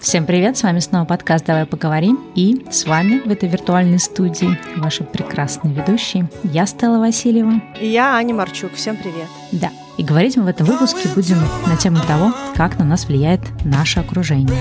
Всем привет, с вами снова подкаст «Давай поговорим» и с вами в этой виртуальной студии ваши прекрасные ведущие. Я Стелла Васильева. И я Аня Марчук. Всем привет. Да, и говорить мы в этом выпуске будем на тему того, как на нас влияет наше окружение.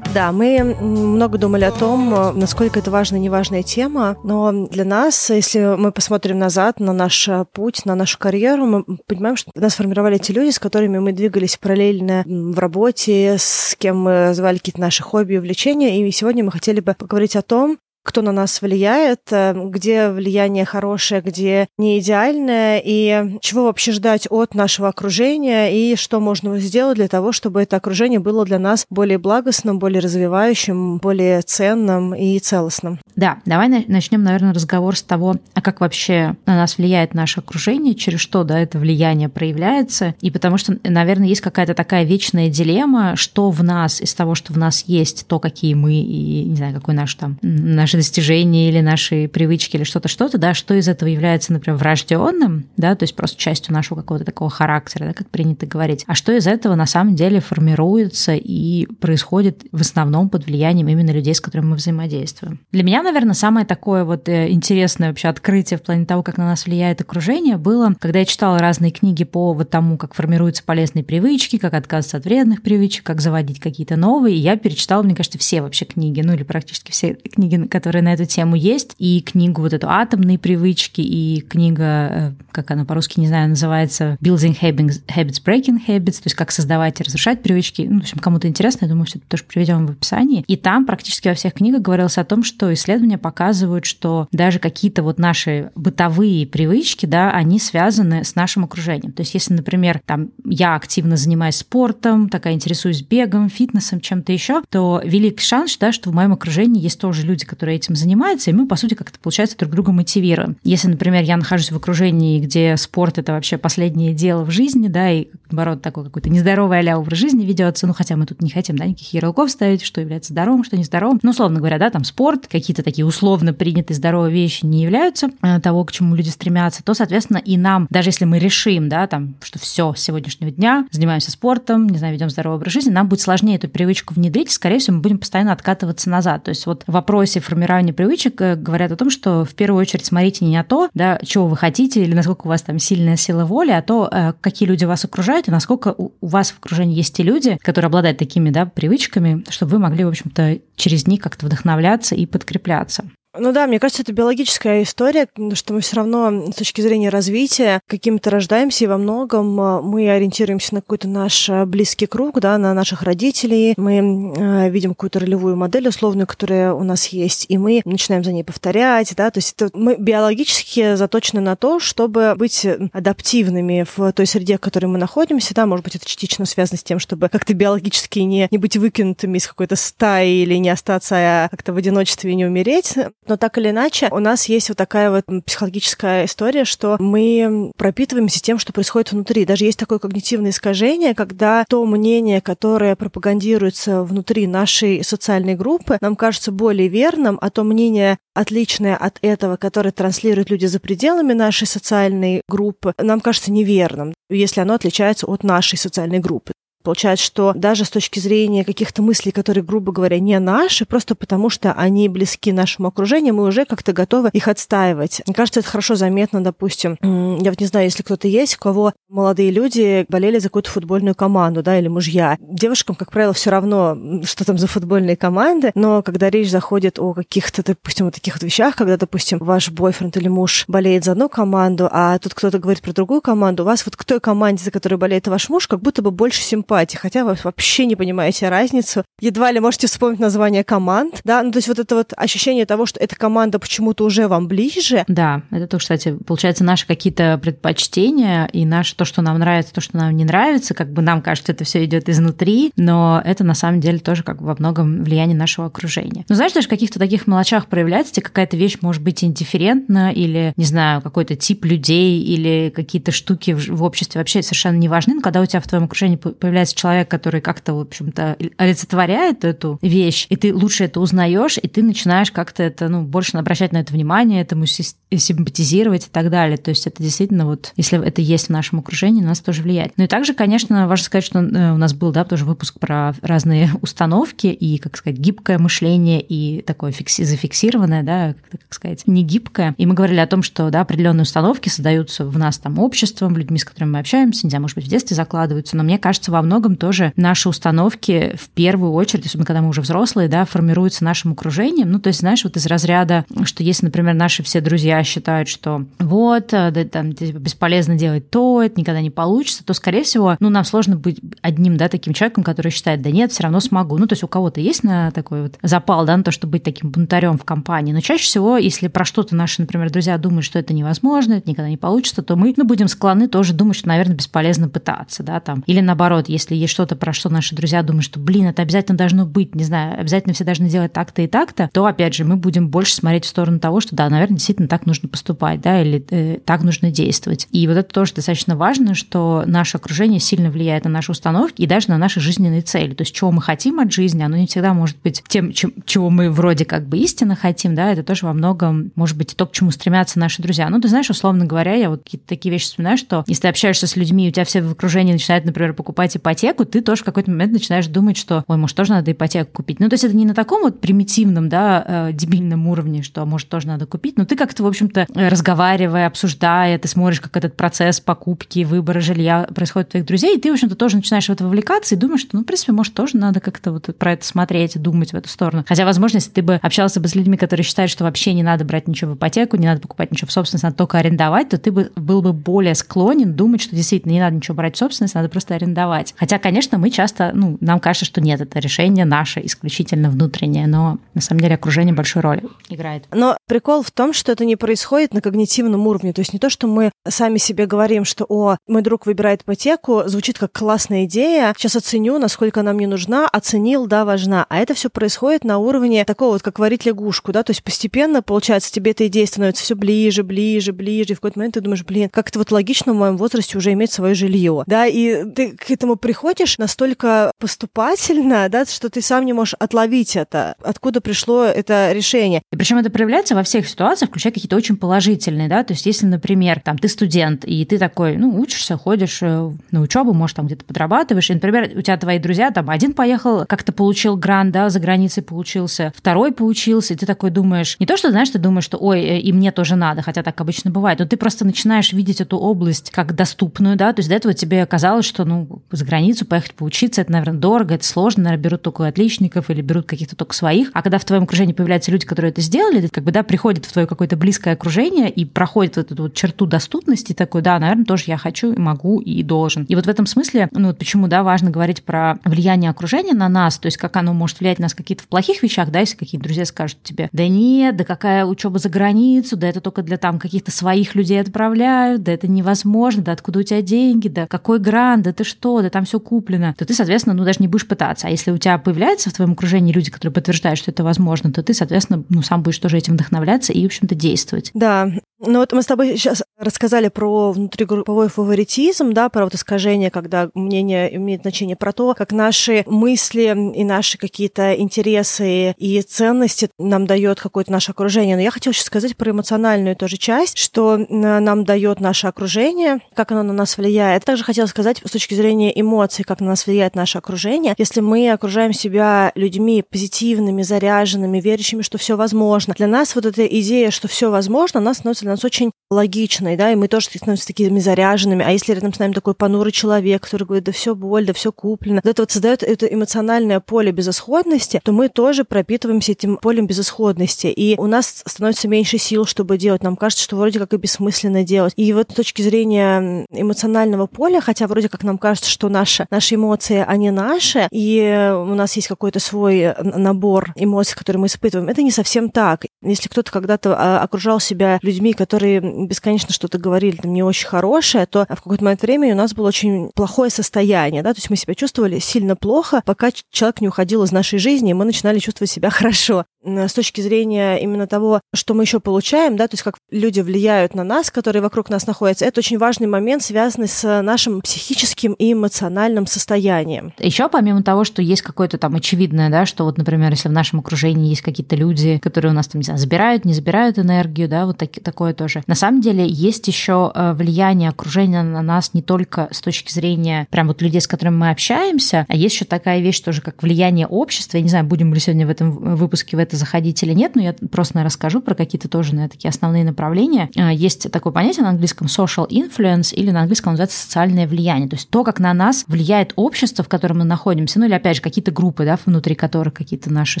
Да, мы много думали о том, насколько это важная и неважная тема, но для нас, если мы посмотрим назад на наш путь, на нашу карьеру, мы понимаем, что нас формировали те люди, с которыми мы двигались параллельно в работе, с кем мы звали какие-то наши хобби увлечения, и сегодня мы хотели бы поговорить о том, кто на нас влияет, э, где влияние хорошее, где не идеальное, и чего вообще ждать от нашего окружения, и что можно сделать для того, чтобы это окружение было для нас более благостным, более развивающим, более ценным и целостным. Да, давай начнем, наверное, разговор с того, а как вообще на нас влияет наше окружение, через что да, это влияние проявляется, и потому что, наверное, есть какая-то такая вечная дилемма, что в нас из того, что в нас есть, то, какие мы, и, не знаю, какой наш там, наш наши достижения или наши привычки или что-то, что-то, да, что из этого является, например, врожденным, да, то есть просто частью нашего какого-то такого характера, да, как принято говорить, а что из этого на самом деле формируется и происходит в основном под влиянием именно людей, с которыми мы взаимодействуем. Для меня, наверное, самое такое вот э, интересное вообще открытие в плане того, как на нас влияет окружение, было, когда я читала разные книги по вот тому, как формируются полезные привычки, как отказываться от вредных привычек, как заводить какие-то новые, и я перечитала, мне кажется, все вообще книги, ну или практически все книги, которые которые на эту тему есть, и книгу вот эту «Атомные привычки», и книга, э, как она по-русски, не знаю, называется «Building Habits, Breaking Habits», то есть как создавать и разрушать привычки. Ну, в общем, кому-то интересно, я думаю, все это тоже приведем в описании. И там практически во всех книгах говорилось о том, что исследования показывают, что даже какие-то вот наши бытовые привычки, да, они связаны с нашим окружением. То есть если, например, там я активно занимаюсь спортом, такая интересуюсь бегом, фитнесом, чем-то еще, то велик шанс, да, что в моем окружении есть тоже люди, которые этим занимается, и мы, по сути, как-то, получается, друг друга мотивируем. Если, например, я нахожусь в окружении, где спорт – это вообще последнее дело в жизни, да, и, наоборот, такой какой-то нездоровый а образ жизни ведется, ну, хотя мы тут не хотим, да, никаких ярлыков ставить, что является здоровым, что нездоровым. Ну, условно говоря, да, там спорт, какие-то такие условно принятые здоровые вещи не являются э, того, к чему люди стремятся, то, соответственно, и нам, даже если мы решим, да, там, что все с сегодняшнего дня, занимаемся спортом, не знаю, ведем здоровый образ жизни, нам будет сложнее эту привычку внедрить, скорее всего, мы будем постоянно откатываться назад. То есть вот в вопросе формирования привычек э, говорят о том, что в первую очередь смотрите не на то, да, чего вы хотите или насколько у вас там сильная сила воли, а то, э, какие люди вас окружают и насколько у вас в окружении есть те люди, которые обладают такими да, привычками, чтобы вы могли, в общем-то, через них как-то вдохновляться и подкрепляться. Ну да, мне кажется, это биологическая история, что мы все равно с точки зрения развития какими-то рождаемся, и во многом э, мы ориентируемся на какой-то наш э, близкий круг, да, на наших родителей, мы э, видим какую-то ролевую модель условную, которая у нас есть, и мы начинаем за ней повторять, да, то есть это мы биологически заточены на то, чтобы быть адаптивными в той среде, в которой мы находимся, да, может быть, это частично связано с тем, чтобы как-то биологически не, не быть выкинутыми из какой-то стаи или не остаться а как-то в одиночестве и не умереть, но так или иначе, у нас есть вот такая вот психологическая история, что мы пропитываемся тем, что происходит внутри. Даже есть такое когнитивное искажение, когда то мнение, которое пропагандируется внутри нашей социальной группы, нам кажется более верным, а то мнение отличное от этого, которое транслируют люди за пределами нашей социальной группы, нам кажется неверным, если оно отличается от нашей социальной группы. Получается, что даже с точки зрения каких-то мыслей, которые, грубо говоря, не наши, просто потому что они близки нашему окружению, мы уже как-то готовы их отстаивать. Мне кажется, это хорошо заметно, допустим, я вот не знаю, если кто-то есть, у кого молодые люди болели за какую-то футбольную команду, да, или мужья. Девушкам, как правило, все равно, что там за футбольные команды, но когда речь заходит о каких-то, допустим, вот таких вот вещах, когда, допустим, ваш бойфренд или муж болеет за одну команду, а тут кто-то говорит про другую команду, у вас вот к той команде, за которой болеет ваш муж, как будто бы больше симпатии покупаете, хотя вы вообще не понимаете разницу. Едва ли можете вспомнить название команд, да, ну то есть вот это вот ощущение того, что эта команда почему-то уже вам ближе. Да, это то, кстати, получается наши какие-то предпочтения и наше то, что нам нравится, то, что нам не нравится, как бы нам кажется, это все идет изнутри, но это на самом деле тоже как бы во многом влияние нашего окружения. Но знаешь, даже в каких-то таких мелочах проявляется, тебе какая-то вещь может быть индифферентна или, не знаю, какой-то тип людей или какие-то штуки в обществе вообще совершенно не важны, но когда у тебя в твоем окружении появляется появляется человек, который как-то, в общем-то, олицетворяет эту вещь, и ты лучше это узнаешь, и ты начинаешь как-то это, ну, больше обращать на это внимание, этому симпатизировать и так далее. То есть это действительно вот, если это есть в нашем окружении, на нас тоже влияет. Ну и также, конечно, важно сказать, что э, у нас был, да, тоже выпуск про разные установки и, как сказать, гибкое мышление и такое фикси зафиксированное, да, как сказать, не гибкое. И мы говорили о том, что, да, определенные установки создаются в нас там обществом, людьми, с которыми мы общаемся, не знаю, может быть, в детстве закладываются, но мне кажется, во многом тоже наши установки в первую очередь, особенно когда мы уже взрослые, да, формируются нашим окружением. Ну, то есть, знаешь, вот из разряда, что если, например, наши все друзья считают, что вот, э, да, там, бесполезно делать то, это никогда не получится, то, скорее всего, ну, нам сложно быть одним, да, таким человеком, который считает, да нет, все равно смогу. Ну, то есть у кого-то есть на такой вот запал, да, на то, чтобы быть таким бунтарем в компании. Но чаще всего, если про что-то наши, например, друзья думают, что это невозможно, это никогда не получится, то мы, ну, будем склонны тоже думать, что, наверное, бесполезно пытаться, да, там. Или наоборот, если есть что-то, про что наши друзья думают, что, блин, это обязательно должно быть, не знаю, обязательно все должны делать так-то и так-то, то, опять же, мы будем больше смотреть в сторону того, что, да, наверное, действительно так нужно поступать, да, или э, так нужно действовать. И вот это тоже достаточно важно, что наше окружение сильно влияет на наши установки и даже на наши жизненные цели. То есть, чего мы хотим от жизни, оно не всегда может быть тем, чем, чего мы вроде как бы истинно хотим, да, это тоже во многом может быть то, к чему стремятся наши друзья. Ну, ты знаешь, условно говоря, я вот такие вещи вспоминаю, что если ты общаешься с людьми, и у тебя все в окружении начинают, например, покупать ипотеку, ты тоже в какой-то момент начинаешь думать, что, ой, может, тоже надо ипотеку купить. Ну, то есть это не на таком вот примитивном, да, э, дебильном уровне, что, может, тоже надо купить, но ты как-то, в общем-то, разговаривая, обсуждая, ты смотришь, как этот процесс покупки, выбора жилья происходит у твоих друзей, и ты, в общем-то, тоже начинаешь в это вовлекаться и думаешь, что, ну, в принципе, может, тоже надо как-то вот про это смотреть, думать в эту сторону. Хотя, возможно, если ты бы общался бы с людьми, которые считают, что вообще не надо брать ничего в ипотеку, не надо покупать ничего в собственность, надо только арендовать, то ты бы был бы более склонен думать, что действительно не надо ничего брать в собственность, надо просто арендовать. Хотя, конечно, мы часто, ну, нам кажется, что нет, это решение наше исключительно внутреннее, но на самом деле окружение большую роль играет. Но прикол в том, что это не происходит на когнитивном уровне. То есть не то, что мы сами себе говорим, что «О, мой друг выбирает ипотеку», звучит как классная идея, сейчас оценю, насколько она мне нужна, оценил, да, важна. А это все происходит на уровне такого вот, как варить лягушку, да, то есть постепенно, получается, тебе эта идея становится все ближе, ближе, ближе, и в какой-то момент ты думаешь, блин, как это вот логично в моем возрасте уже иметь свое жилье, да, и ты к этому приходишь настолько поступательно, да, что ты сам не можешь отловить это, откуда пришло это решение. И причем это проявляется во всех ситуациях, включая какие-то очень положительные, да, то есть если, например, там ты студент, и ты такой, ну, учишься, ходишь э, на учебу, может, там где-то подрабатываешь, и, например, у тебя твои друзья, там, один поехал, как-то получил грант, да, за границей получился, второй получился, и ты такой думаешь, не то, что, знаешь, ты думаешь, что, ой, э, и мне тоже надо, хотя так обычно бывает, но ты просто начинаешь видеть эту область как доступную, да, то есть до этого тебе казалось, что, ну, за границу поехать поучиться, это, наверное, дорого, это сложно, наверное, берут только отличников или берут каких-то только своих, а когда в твоем окружении появляются люди, которые это сделали, ты как бы, да, приходят в твое какое-то близкое окружение и проходят вот эту вот черту доступности, такой, да, наверное, тоже я хочу, и могу, и должен. И вот в этом смысле, ну, вот почему, да, важно говорить про влияние окружения на нас, то есть как оно может влиять на нас какие-то в плохих вещах, да, если какие-то друзья скажут тебе, да нет, да какая учеба за границу, да это только для там каких-то своих людей отправляют, да это невозможно, да откуда у тебя деньги, да какой грант, да ты что, да там все куплено, то ты, соответственно, ну даже не будешь пытаться. А если у тебя появляются в твоем окружении люди, которые подтверждают, что это возможно, то ты, соответственно, ну сам будешь тоже этим вдохновляться и, в общем-то, действовать. Да, ну вот мы с тобой сейчас рассказали про внутригрупповой фаворитизм, да, про вот искажение, когда мнение имеет значение, про то, как наши мысли и наши какие-то интересы и ценности нам дает какое-то наше окружение. Но я хотела сейчас сказать про эмоциональную тоже часть, что нам дает наше окружение, как оно на нас влияет. Также хотела сказать с точки зрения эмоций, как на нас влияет наше окружение. Если мы окружаем себя людьми позитивными, заряженными, верящими, что все возможно, для нас вот эта идея, что все возможно, она становится для нас очень логичной, да, и мы тоже становимся такими заряженными. А если рядом с нами такой понурый человек, который говорит, да все боль, да все куплено, вот это вот создает это эмоциональное поле безысходности, то мы тоже пропитываемся этим полем безысходности. И у нас становится меньше сил, чтобы делать. Нам кажется, что вроде как и бессмысленно делать. И вот с точки зрения эмоционального поля, хотя вроде как нам кажется, что наши, наши эмоции, они наши, и у нас есть какой-то свой набор эмоций, которые мы испытываем, это не совсем так. Если кто-то когда-то а, окружал себя людьми, которые бесконечно что-то говорили там не очень хорошее, то в какой-то момент времени у нас было очень плохое состояние, да, то есть мы себя чувствовали сильно плохо, пока человек не уходил из нашей жизни, и мы начинали чувствовать себя хорошо. с точки зрения именно того, что мы еще получаем, да, то есть как люди влияют на нас, которые вокруг нас находятся, это очень важный момент, связанный с нашим психическим и эмоциональным состоянием. Еще помимо того, что есть какое-то там очевидное, да, что вот, например, если в нашем окружении есть какие-то люди, которые у нас там, не знаю, забирают, не забирают энергию, да, вот так, такое тоже. На самом деле есть еще э, влияние окружения на нас не только с точки зрения прям вот людей, с которыми мы общаемся, а есть еще такая вещь тоже, как влияние общества. Я не знаю, будем ли сегодня в этом выпуске в это заходить или нет, но я просто расскажу про какие-то тоже на такие основные направления. Э, есть такое понятие на английском social influence или на английском называется социальное влияние. То есть то, как на нас влияет общество, в котором мы находимся, ну или опять же какие-то группы, да, внутри которых какие-то наши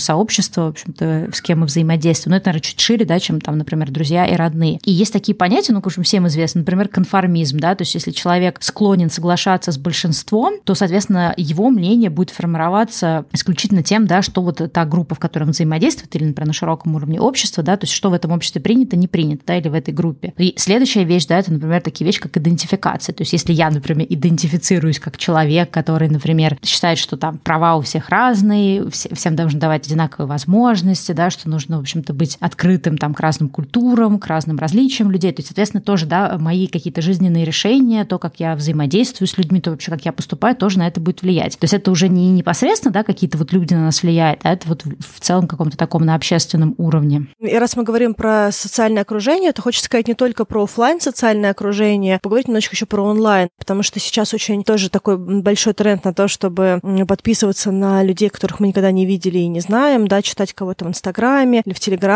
сообщества, в общем-то, с кем мы взаимодействуем. Но это, наверное, чуть шире, да, чем там, например, друзья и родные. И есть такие понятия, ну, в общем, всем известно, например, конформизм, да, то есть если человек склонен соглашаться с большинством, то, соответственно, его мнение будет формироваться исключительно тем, да, что вот та группа, в которой он взаимодействует, или, например, на широком уровне общества, да, то есть что в этом обществе принято, не принято, да, или в этой группе. И следующая вещь, да, это, например, такие вещи, как идентификация. То есть если я, например, идентифицируюсь как человек, который, например, считает, что там права у всех разные, всем должны давать одинаковые возможности, да, что нужно, в общем-то, быть открытым там к разным культурам, к разным различиям людей. То есть, соответственно, тоже, да, мои какие-то жизненные решения, то, как я взаимодействую с людьми, то вообще, как я поступаю, тоже на это будет влиять. То есть это уже не непосредственно, да, какие-то вот люди на нас влияют, а это вот в целом каком-то таком на общественном уровне. И раз мы говорим про социальное окружение, то хочется сказать не только про офлайн социальное окружение, поговорить немножечко еще про онлайн, потому что сейчас очень тоже такой большой тренд на то, чтобы подписываться на людей, которых мы никогда не видели и не знаем, да, читать кого-то в Инстаграме или в Телеграме,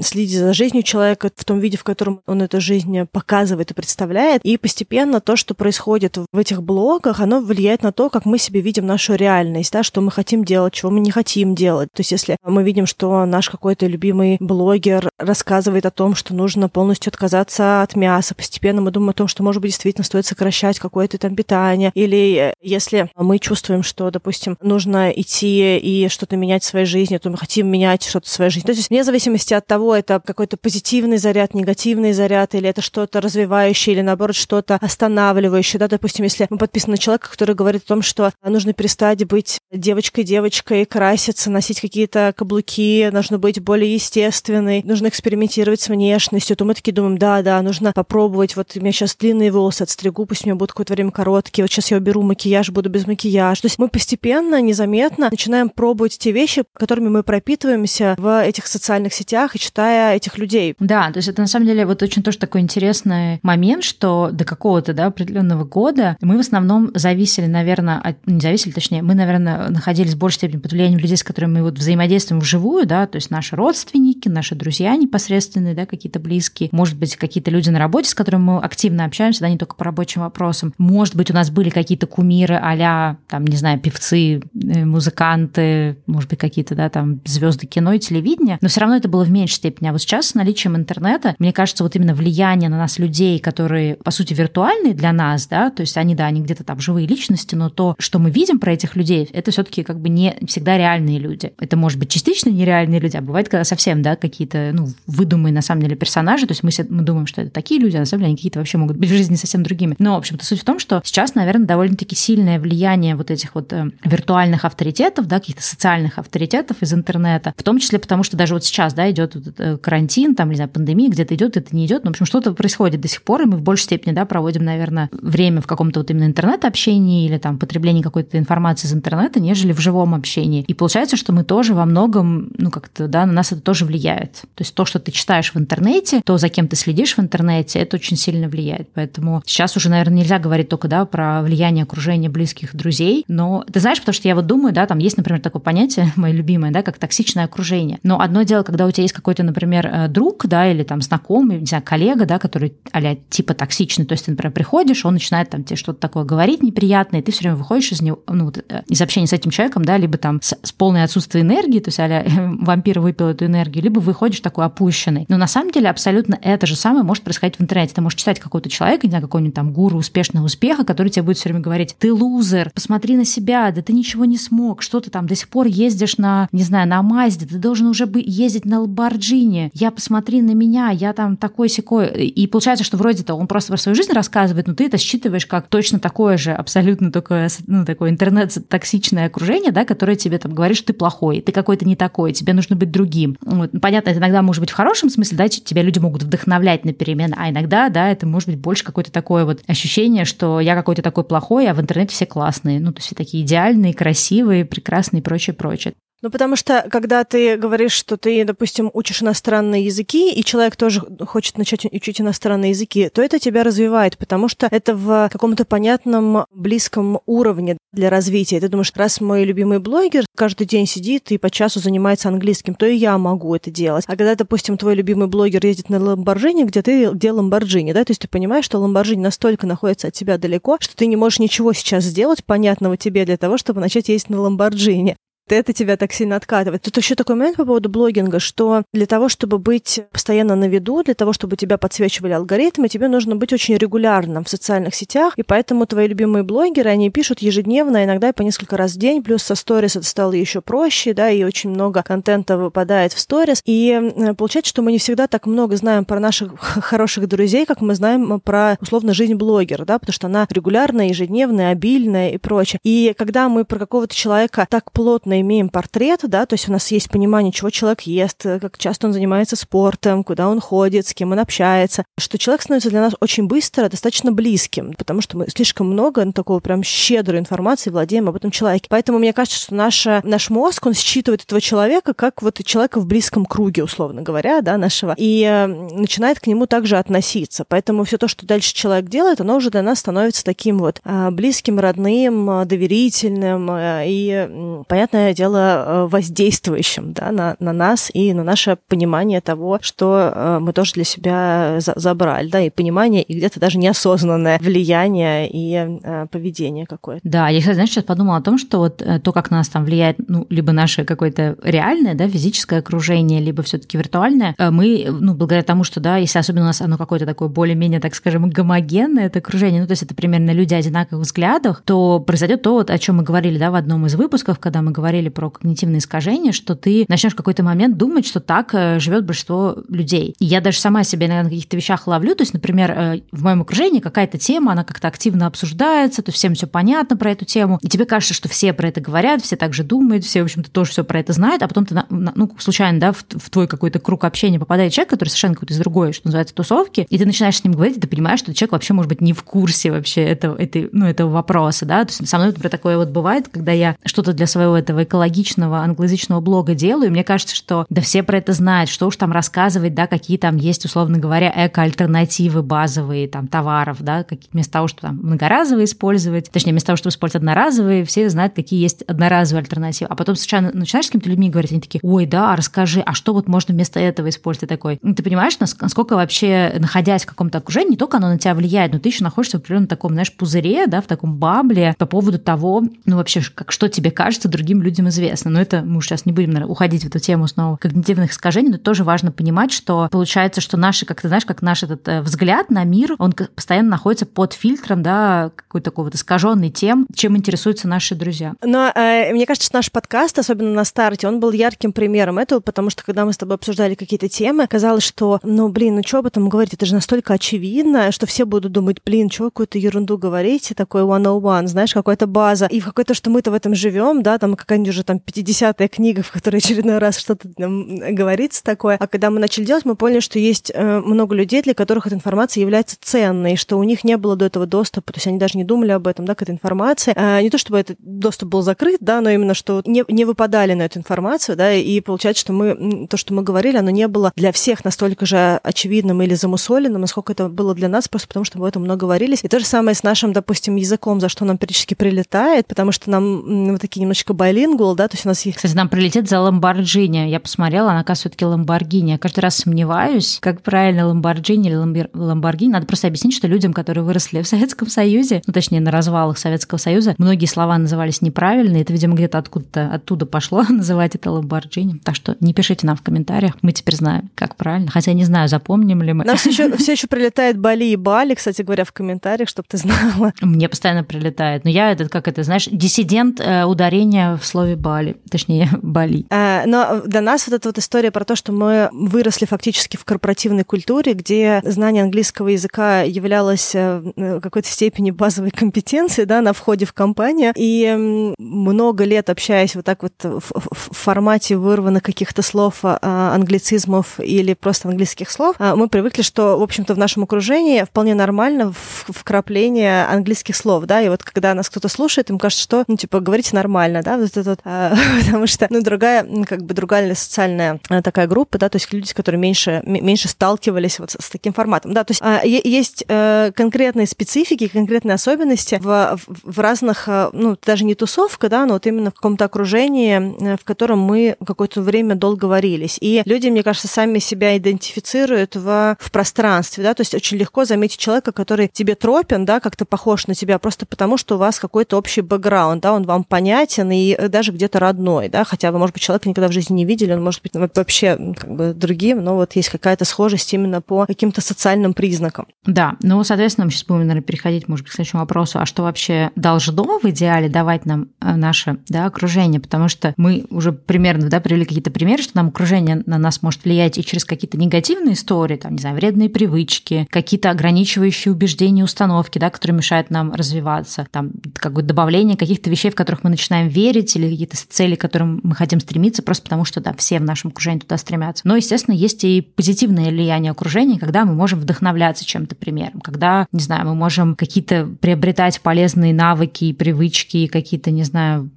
следить за жизнью человека в том виде, в котором он эту жизнь показывает и представляет. И постепенно то, что происходит в этих блогах, оно влияет на то, как мы себе видим нашу реальность, да, что мы хотим делать, чего мы не хотим делать. То есть если мы видим, что наш какой-то любимый блогер рассказывает о том, что нужно полностью отказаться от мяса, постепенно мы думаем о том, что, может быть, действительно стоит сокращать какое-то там питание. Или если мы чувствуем, что, допустим, нужно идти и что-то менять в своей жизни, то мы хотим менять что-то в своей жизни. То есть вне зависимости от того, это какой-то позитивный заряд, негативный заряд, или это что-то развивающее, или наоборот что-то останавливающее. Да? Допустим, если мы подписаны на человека, который говорит о том, что нужно перестать быть девочкой-девочкой, краситься, носить какие-то каблуки, нужно быть более естественной, нужно экспериментировать с внешностью, то мы такие думаем, да, да, нужно попробовать, вот у меня сейчас длинные волосы отстригу, пусть у меня будут какое-то время короткие, вот сейчас я уберу макияж, буду без макияжа. То есть мы постепенно, незаметно начинаем пробовать те вещи, которыми мы пропитываемся в этих социальных сетях и читая этих людей. Да, то есть это на самом деле вот очень тоже такой интересный момент, что до какого-то да, определенного года мы в основном зависели, наверное, от, ну, не зависели, точнее, мы, наверное, находились в большей степени под влиянием людей, с которыми мы вот взаимодействуем вживую, да, то есть наши родственники, наши друзья непосредственные, да, какие-то близкие, может быть, какие-то люди на работе, с которыми мы активно общаемся, да, не только по рабочим вопросам. Может быть, у нас были какие-то кумиры а там, не знаю, певцы, э, музыканты, может быть, какие-то, да, там, звезды кино и телевидения, но все равно это было меньшей степени. А вот сейчас с наличием интернета, мне кажется, вот именно влияние на нас людей, которые, по сути, виртуальные для нас, да, то есть они, да, они где-то там живые личности, но то, что мы видим про этих людей, это все-таки как бы не всегда реальные люди. Это может быть частично нереальные люди, а бывает, когда совсем, да, какие-то, ну, выдуманные на самом деле персонажи, то есть мы, мы думаем, что это такие люди, а на самом деле они какие-то вообще могут быть в жизни совсем другими. Но, в общем-то, суть в том, что сейчас, наверное, довольно-таки сильное влияние вот этих вот э, виртуальных авторитетов, да, каких-то социальных авторитетов из интернета, в том числе потому, что даже вот сейчас, да, идет вот э, карантин, там, не знаю, пандемия, где-то идет, это не идет, но, в общем, что-то происходит до сих пор, и мы в большей степени, да, проводим, наверное, время в каком-то вот именно интернет-общении или там потреблении какой-то информации из интернета, нежели в живом общении. И получается, что мы тоже во многом, ну, как-то, да, на нас это тоже влияет. То есть то, что ты читаешь в интернете, то, за кем ты следишь в интернете, это очень сильно влияет. Поэтому сейчас уже, наверное, нельзя говорить только, да, про влияние окружения близких друзей, но ты знаешь, потому что я вот думаю, да, там есть, например, такое понятие, мое любимое, да, как токсичное окружение. Но одно дело, когда у тебя есть какой-то, например, э, друг, да, или там знакомый, не знаю, коллега, да, который а типа токсичный, то есть ты, например, приходишь, он начинает там тебе что-то такое говорить неприятное, и ты все время выходишь из него, ну, э, из общения с этим человеком, да, либо там с, с полной отсутствием энергии, то есть а вампир выпил эту энергию, либо выходишь такой опущенный. Но на самом деле абсолютно это же самое может происходить в интернете. Ты можешь читать какого-то человека, не знаю, какого-нибудь там гуру успешного успеха, который тебе будет все время говорить, ты лузер, посмотри на себя, да ты ничего не смог, что ты там до сих пор ездишь на, не знаю, на Мазде, ты должен уже бы ездить на Ламборджини, я посмотри на меня, я там такой секой. И получается, что вроде-то он просто про свою жизнь рассказывает, но ты это считываешь как точно такое же, абсолютно такое, ну, такое интернет-токсичное окружение, да, которое тебе там говорит, что ты плохой, ты какой-то не такой, тебе нужно быть другим. Вот. Понятно, это иногда может быть в хорошем смысле, да, тебя люди могут вдохновлять на перемены, а иногда, да, это может быть больше какое-то такое вот ощущение, что я какой-то такой плохой, а в интернете все классные. Ну, то есть все такие идеальные, красивые, прекрасные и прочее, прочее. Ну, потому что, когда ты говоришь, что ты, допустим, учишь иностранные языки, и человек тоже хочет начать учить иностранные языки, то это тебя развивает, потому что это в каком-то понятном, близком уровне для развития. Ты думаешь, раз мой любимый блогер каждый день сидит и по часу занимается английским, то и я могу это делать. А когда, допустим, твой любимый блогер ездит на Ламборджини, где ты где Ламборджини, да, то есть ты понимаешь, что Ламборджини настолько находится от тебя далеко, что ты не можешь ничего сейчас сделать понятного тебе для того, чтобы начать ездить на Ламборджини это тебя так сильно откатывает. Тут еще такой момент по поводу блогинга, что для того, чтобы быть постоянно на виду, для того, чтобы тебя подсвечивали алгоритмы, тебе нужно быть очень регулярным в социальных сетях, и поэтому твои любимые блогеры, они пишут ежедневно, иногда и по несколько раз в день, плюс со сторис это стало еще проще, да, и очень много контента выпадает в сторис, и э, получается, что мы не всегда так много знаем про наших хороших друзей, как мы знаем про, условно, жизнь блогера, да, потому что она регулярная, ежедневная, обильная и прочее. И когда мы про какого-то человека так плотно имеем портрет, да, то есть у нас есть понимание, чего человек ест, как часто он занимается спортом, куда он ходит, с кем он общается, что человек становится для нас очень быстро достаточно близким, потому что мы слишком много ну, такого прям щедрой информации владеем об этом человеке. Поэтому мне кажется, что наша, наш мозг, он считывает этого человека как вот человека в близком круге, условно говоря, да, нашего, и э, начинает к нему также относиться. Поэтому все то, что дальше человек делает, оно уже для нас становится таким вот э, близким, родным, доверительным э, и, понятное дело, э, воздействующим да, на, на нас и на наше понимание того, что э, мы тоже для себя за забрали, да, и понимание, и где-то даже неосознанное влияние и э, поведение какое-то. Да, я, кстати, знаешь, сейчас подумала о том, что вот то, как на нас там влияет, ну, либо наше какое-то реальное, да, физическое окружение, либо все таки виртуальное, мы, ну, благодаря тому, что, да, если особенно у нас оно какое-то такое более-менее, так скажем, гомогенное, это окружение, ну, то есть это примерно люди одинаковых взглядов, то произойдет то, вот, о чем мы говорили, да, в одном из выпусков, когда мы говорили про когнитивные искажения, что ты начнешь в какой-то момент думать, что так э, живет большинство людей. И я даже сама иногда на каких-то вещах ловлю. То есть, например, э, в моем окружении какая-то тема, она как-то активно обсуждается, то всем все понятно про эту тему. И тебе кажется, что все про это говорят, все так же думают, все, в общем-то, тоже все про это знают, а потом ты, ну, случайно, да, в, в твой какой-то круг общения попадает человек, который совершенно какой-то из другой, что называется, тусовки, и ты начинаешь с ним говорить, и ты понимаешь, что человек вообще может быть не в курсе вообще этого, этой, ну, этого вопроса, да, то есть со мной, например, такое вот бывает, когда я что-то для своего этого экологичного англоязычного блога делаю, мне кажется, что да все про это знают, что уж там рассказывать, да, какие там есть, условно говоря, эко-альтернативы базовые там товаров, да, вместо того, чтобы там многоразовые использовать, точнее, вместо того, чтобы использовать одноразовые, все знают, какие есть одноразовые альтернативы. А потом случайно начинаешь с какими-то людьми говорить, они такие, ой, да, расскажи, а что вот можно вместо этого использовать такой? Ну, ты понимаешь, насколько вообще, находясь в каком-то окружении, не только оно на тебя влияет, но ты еще находишься в определенном таком, знаешь, пузыре, да, в таком бабле по поводу того, ну, вообще, как, что тебе кажется другим людям известно. Но это мы сейчас не будем наверное, уходить в эту тему снова когнитивных искажений, но тоже важно понимать, что получается, что наши, как ты знаешь, как наш этот э, взгляд на мир, он постоянно находится под фильтром, да, какой-то такой вот искаженный тем, чем интересуются наши друзья. Но э, мне кажется, что наш подкаст, особенно на старте, он был ярким примером этого, потому что когда мы с тобой обсуждали какие-то темы, казалось, что, ну, блин, ну что об этом говорить, это же настолько очевидно, что все будут думать, блин, что какую-то ерунду говорите, такой one-on-one, знаешь, какая-то база, и в какой-то, что мы-то в этом живем, да, там какая-нибудь уже там 50-я книга, в которой очередной раз что-то говорится такое. А когда мы начали делать, мы поняли, что есть э, много людей, для которых эта информация является ценной, что у них не было до этого доступа, то есть они даже не думали об этом, да, к этой информации. А, не то, чтобы этот доступ был закрыт, да, но именно, что не, не выпадали на эту информацию, да, и получается, что мы, то, что мы говорили, оно не было для всех настолько же очевидным или замусоленным, насколько это было для нас, просто потому что мы об этом много говорились. И то же самое с нашим, допустим, языком, за что нам периодически прилетает, потому что нам мы такие немножечко байлингвал, да, то есть у нас есть... Кстати, нам прилетит за Ламборджини. Я посмотрела, она, оказывается, все-таки Ламборгини. Я каждый раз сомневаюсь, как правильно Ламборджини или Ламборгини. Надо просто объяснить, что людям, которые выросли в Советском Союзе, ну, точнее, на развалах Советского Союза, многие слова назывались неправильно, и это, видимо, где-то откуда-то оттуда пошло называть это Ламборджини. Так что не пишите нам в комментариях, мы теперь знаем, как правильно. Хотя не знаю, запомним ли мы. Нам все еще, все еще прилетает Бали и Бали, кстати говоря, в комментариях, чтобы ты знала. Мне постоянно прилетает. Но я этот, как это, знаешь, диссидент э, ударения в слове слове Бали, точнее, Бали. А, но для нас вот эта вот история про то, что мы выросли фактически в корпоративной культуре, где знание английского языка являлось э, в какой-то степени базовой компетенцией, да, на входе в компанию, и много лет общаясь вот так вот в формате вырванных каких-то слов, а, англицизмов или просто английских слов, а, мы привыкли, что, в общем-то, в нашем окружении вполне нормально вкрапление английских слов, да, и вот когда нас кто-то слушает, им кажется, что, ну, типа, говорите нормально, да, вот это вот, а, потому что, ну, другая, как бы другая социальная а, такая группа, да, то есть люди, которые меньше, меньше сталкивались вот с, таким форматом, да, то есть а, есть а, конкретные специфики, конкретные особенности в, в, в разных, а, ну, даже не тусовка, да, но вот именно в каком-то окружении, в котором мы какое-то время долго варились. И люди, мне кажется, сами себя идентифицируют в, в пространстве, да, то есть очень легко заметить человека, который тебе тропен, да, как-то похож на тебя, просто потому что у вас какой-то общий бэкграунд, да, он вам понятен и даже где-то родной, да, хотя вы, может быть, человека никогда в жизни не видели, он может быть вообще как бы другим, но вот есть какая-то схожесть именно по каким-то социальным признакам. Да, ну, соответственно, мы сейчас будем, наверное, переходить, может быть, к следующему вопросу, а что вообще должно в идеале давать нам э, наше да, окружение, потому что мы уже примерно да, привели какие-то примеры, что нам окружение на нас может влиять и через какие-то негативные истории, там, не знаю, вредные привычки, какие-то ограничивающие убеждения, установки, да, которые мешают нам развиваться, там, как бы добавление каких-то вещей, в которых мы начинаем верить, или какие-то цели, к которым мы хотим стремиться, просто потому что, да, все в нашем окружении туда стремятся. Но, естественно, есть и позитивное влияние окружения, когда мы можем вдохновляться чем-то примером, когда, не знаю, мы можем какие-то приобретать полезные навыки и привычки, какие-то, не знаю,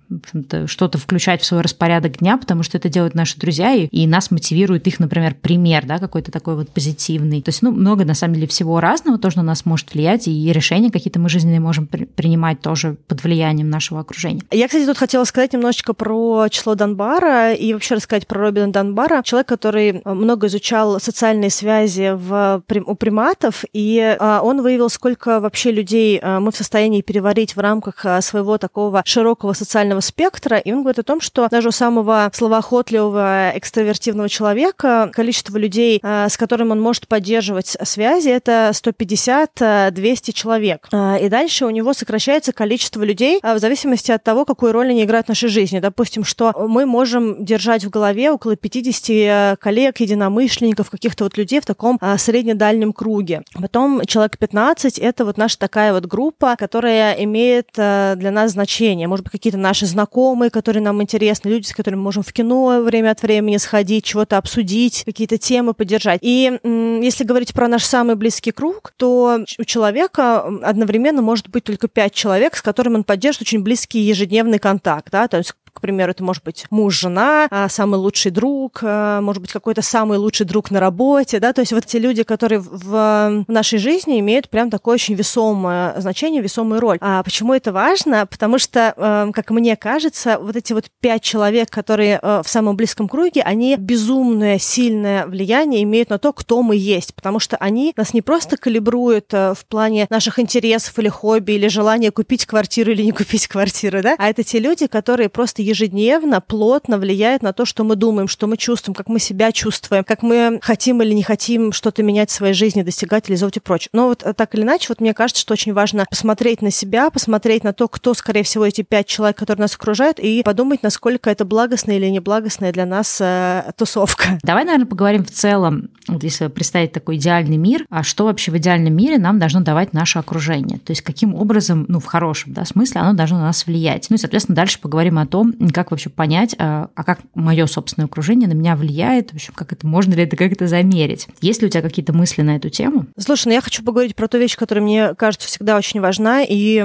что-то включать в свой распорядок дня, потому что это делают наши друзья, и, и нас мотивирует их, например, пример, да, какой-то такой вот позитивный. То есть, ну, много, на самом деле, всего разного тоже на нас может влиять, и решения какие-то мы жизненные можем при- принимать тоже под влиянием нашего окружения. Я, кстати, тут хотела сказать немножечко про число Донбара и вообще рассказать про Робина Донбара. Человек, который много изучал социальные связи в, у приматов, и а, он выявил, сколько вообще людей а, мы в состоянии переварить в рамках а, своего такого широкого социального спектра, и он говорит о том, что даже у самого словоохотливого экстравертивного человека количество людей, э, с которым он может поддерживать связи, это 150-200 человек. Э, и дальше у него сокращается количество людей э, в зависимости от того, какую роль они играют в нашей жизни. Допустим, что мы можем держать в голове около 50 коллег, единомышленников, каких-то вот людей в таком среднедальнем круге. Потом человек 15 — это вот наша такая вот группа, которая имеет для нас значение. Может быть, какие-то наши знакомые, которые нам интересны, люди, с которыми мы можем в кино время от времени сходить, чего-то обсудить, какие-то темы поддержать. И если говорить про наш самый близкий круг, то у человека одновременно может быть только пять человек, с которыми он поддерживает очень близкий ежедневный контакт, да, то есть к примеру, это может быть муж, жена, а, самый лучший друг, а, может быть, какой-то самый лучший друг на работе, да, то есть вот те люди, которые в нашей жизни имеют прям такое очень весомое значение, весомую роль. А почему это важно? Потому что, а, как мне кажется, вот эти вот пять человек, которые в самом близком круге, они безумное, сильное влияние имеют на то, кто мы есть, потому что они нас не просто калибруют в плане наших интересов или хобби, или желания купить квартиру или не купить квартиру, да, а это те люди, которые просто ежедневно, плотно влияет на то, что мы думаем, что мы чувствуем, как мы себя чувствуем, как мы хотим или не хотим что-то менять в своей жизни, достигать, реализовать и прочее. Но вот э, так или иначе, вот мне кажется, что очень важно посмотреть на себя, посмотреть на то, кто, скорее всего, эти пять человек, которые нас окружают, и подумать, насколько это благостная или неблагостная для нас э, тусовка. Давай, наверное, поговорим в целом, вот если представить такой идеальный мир, а что вообще в идеальном мире нам должно давать наше окружение? То есть каким образом, ну, в хорошем да, смысле оно должно на нас влиять? Ну и, соответственно, дальше поговорим о том, как вообще понять, а, а как мое собственное окружение на меня влияет, в общем, как это, можно ли это как-то замерить. Есть ли у тебя какие-то мысли на эту тему? Слушай, ну я хочу поговорить про ту вещь, которая мне кажется всегда очень важна, и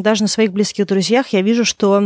даже на своих близких друзьях я вижу, что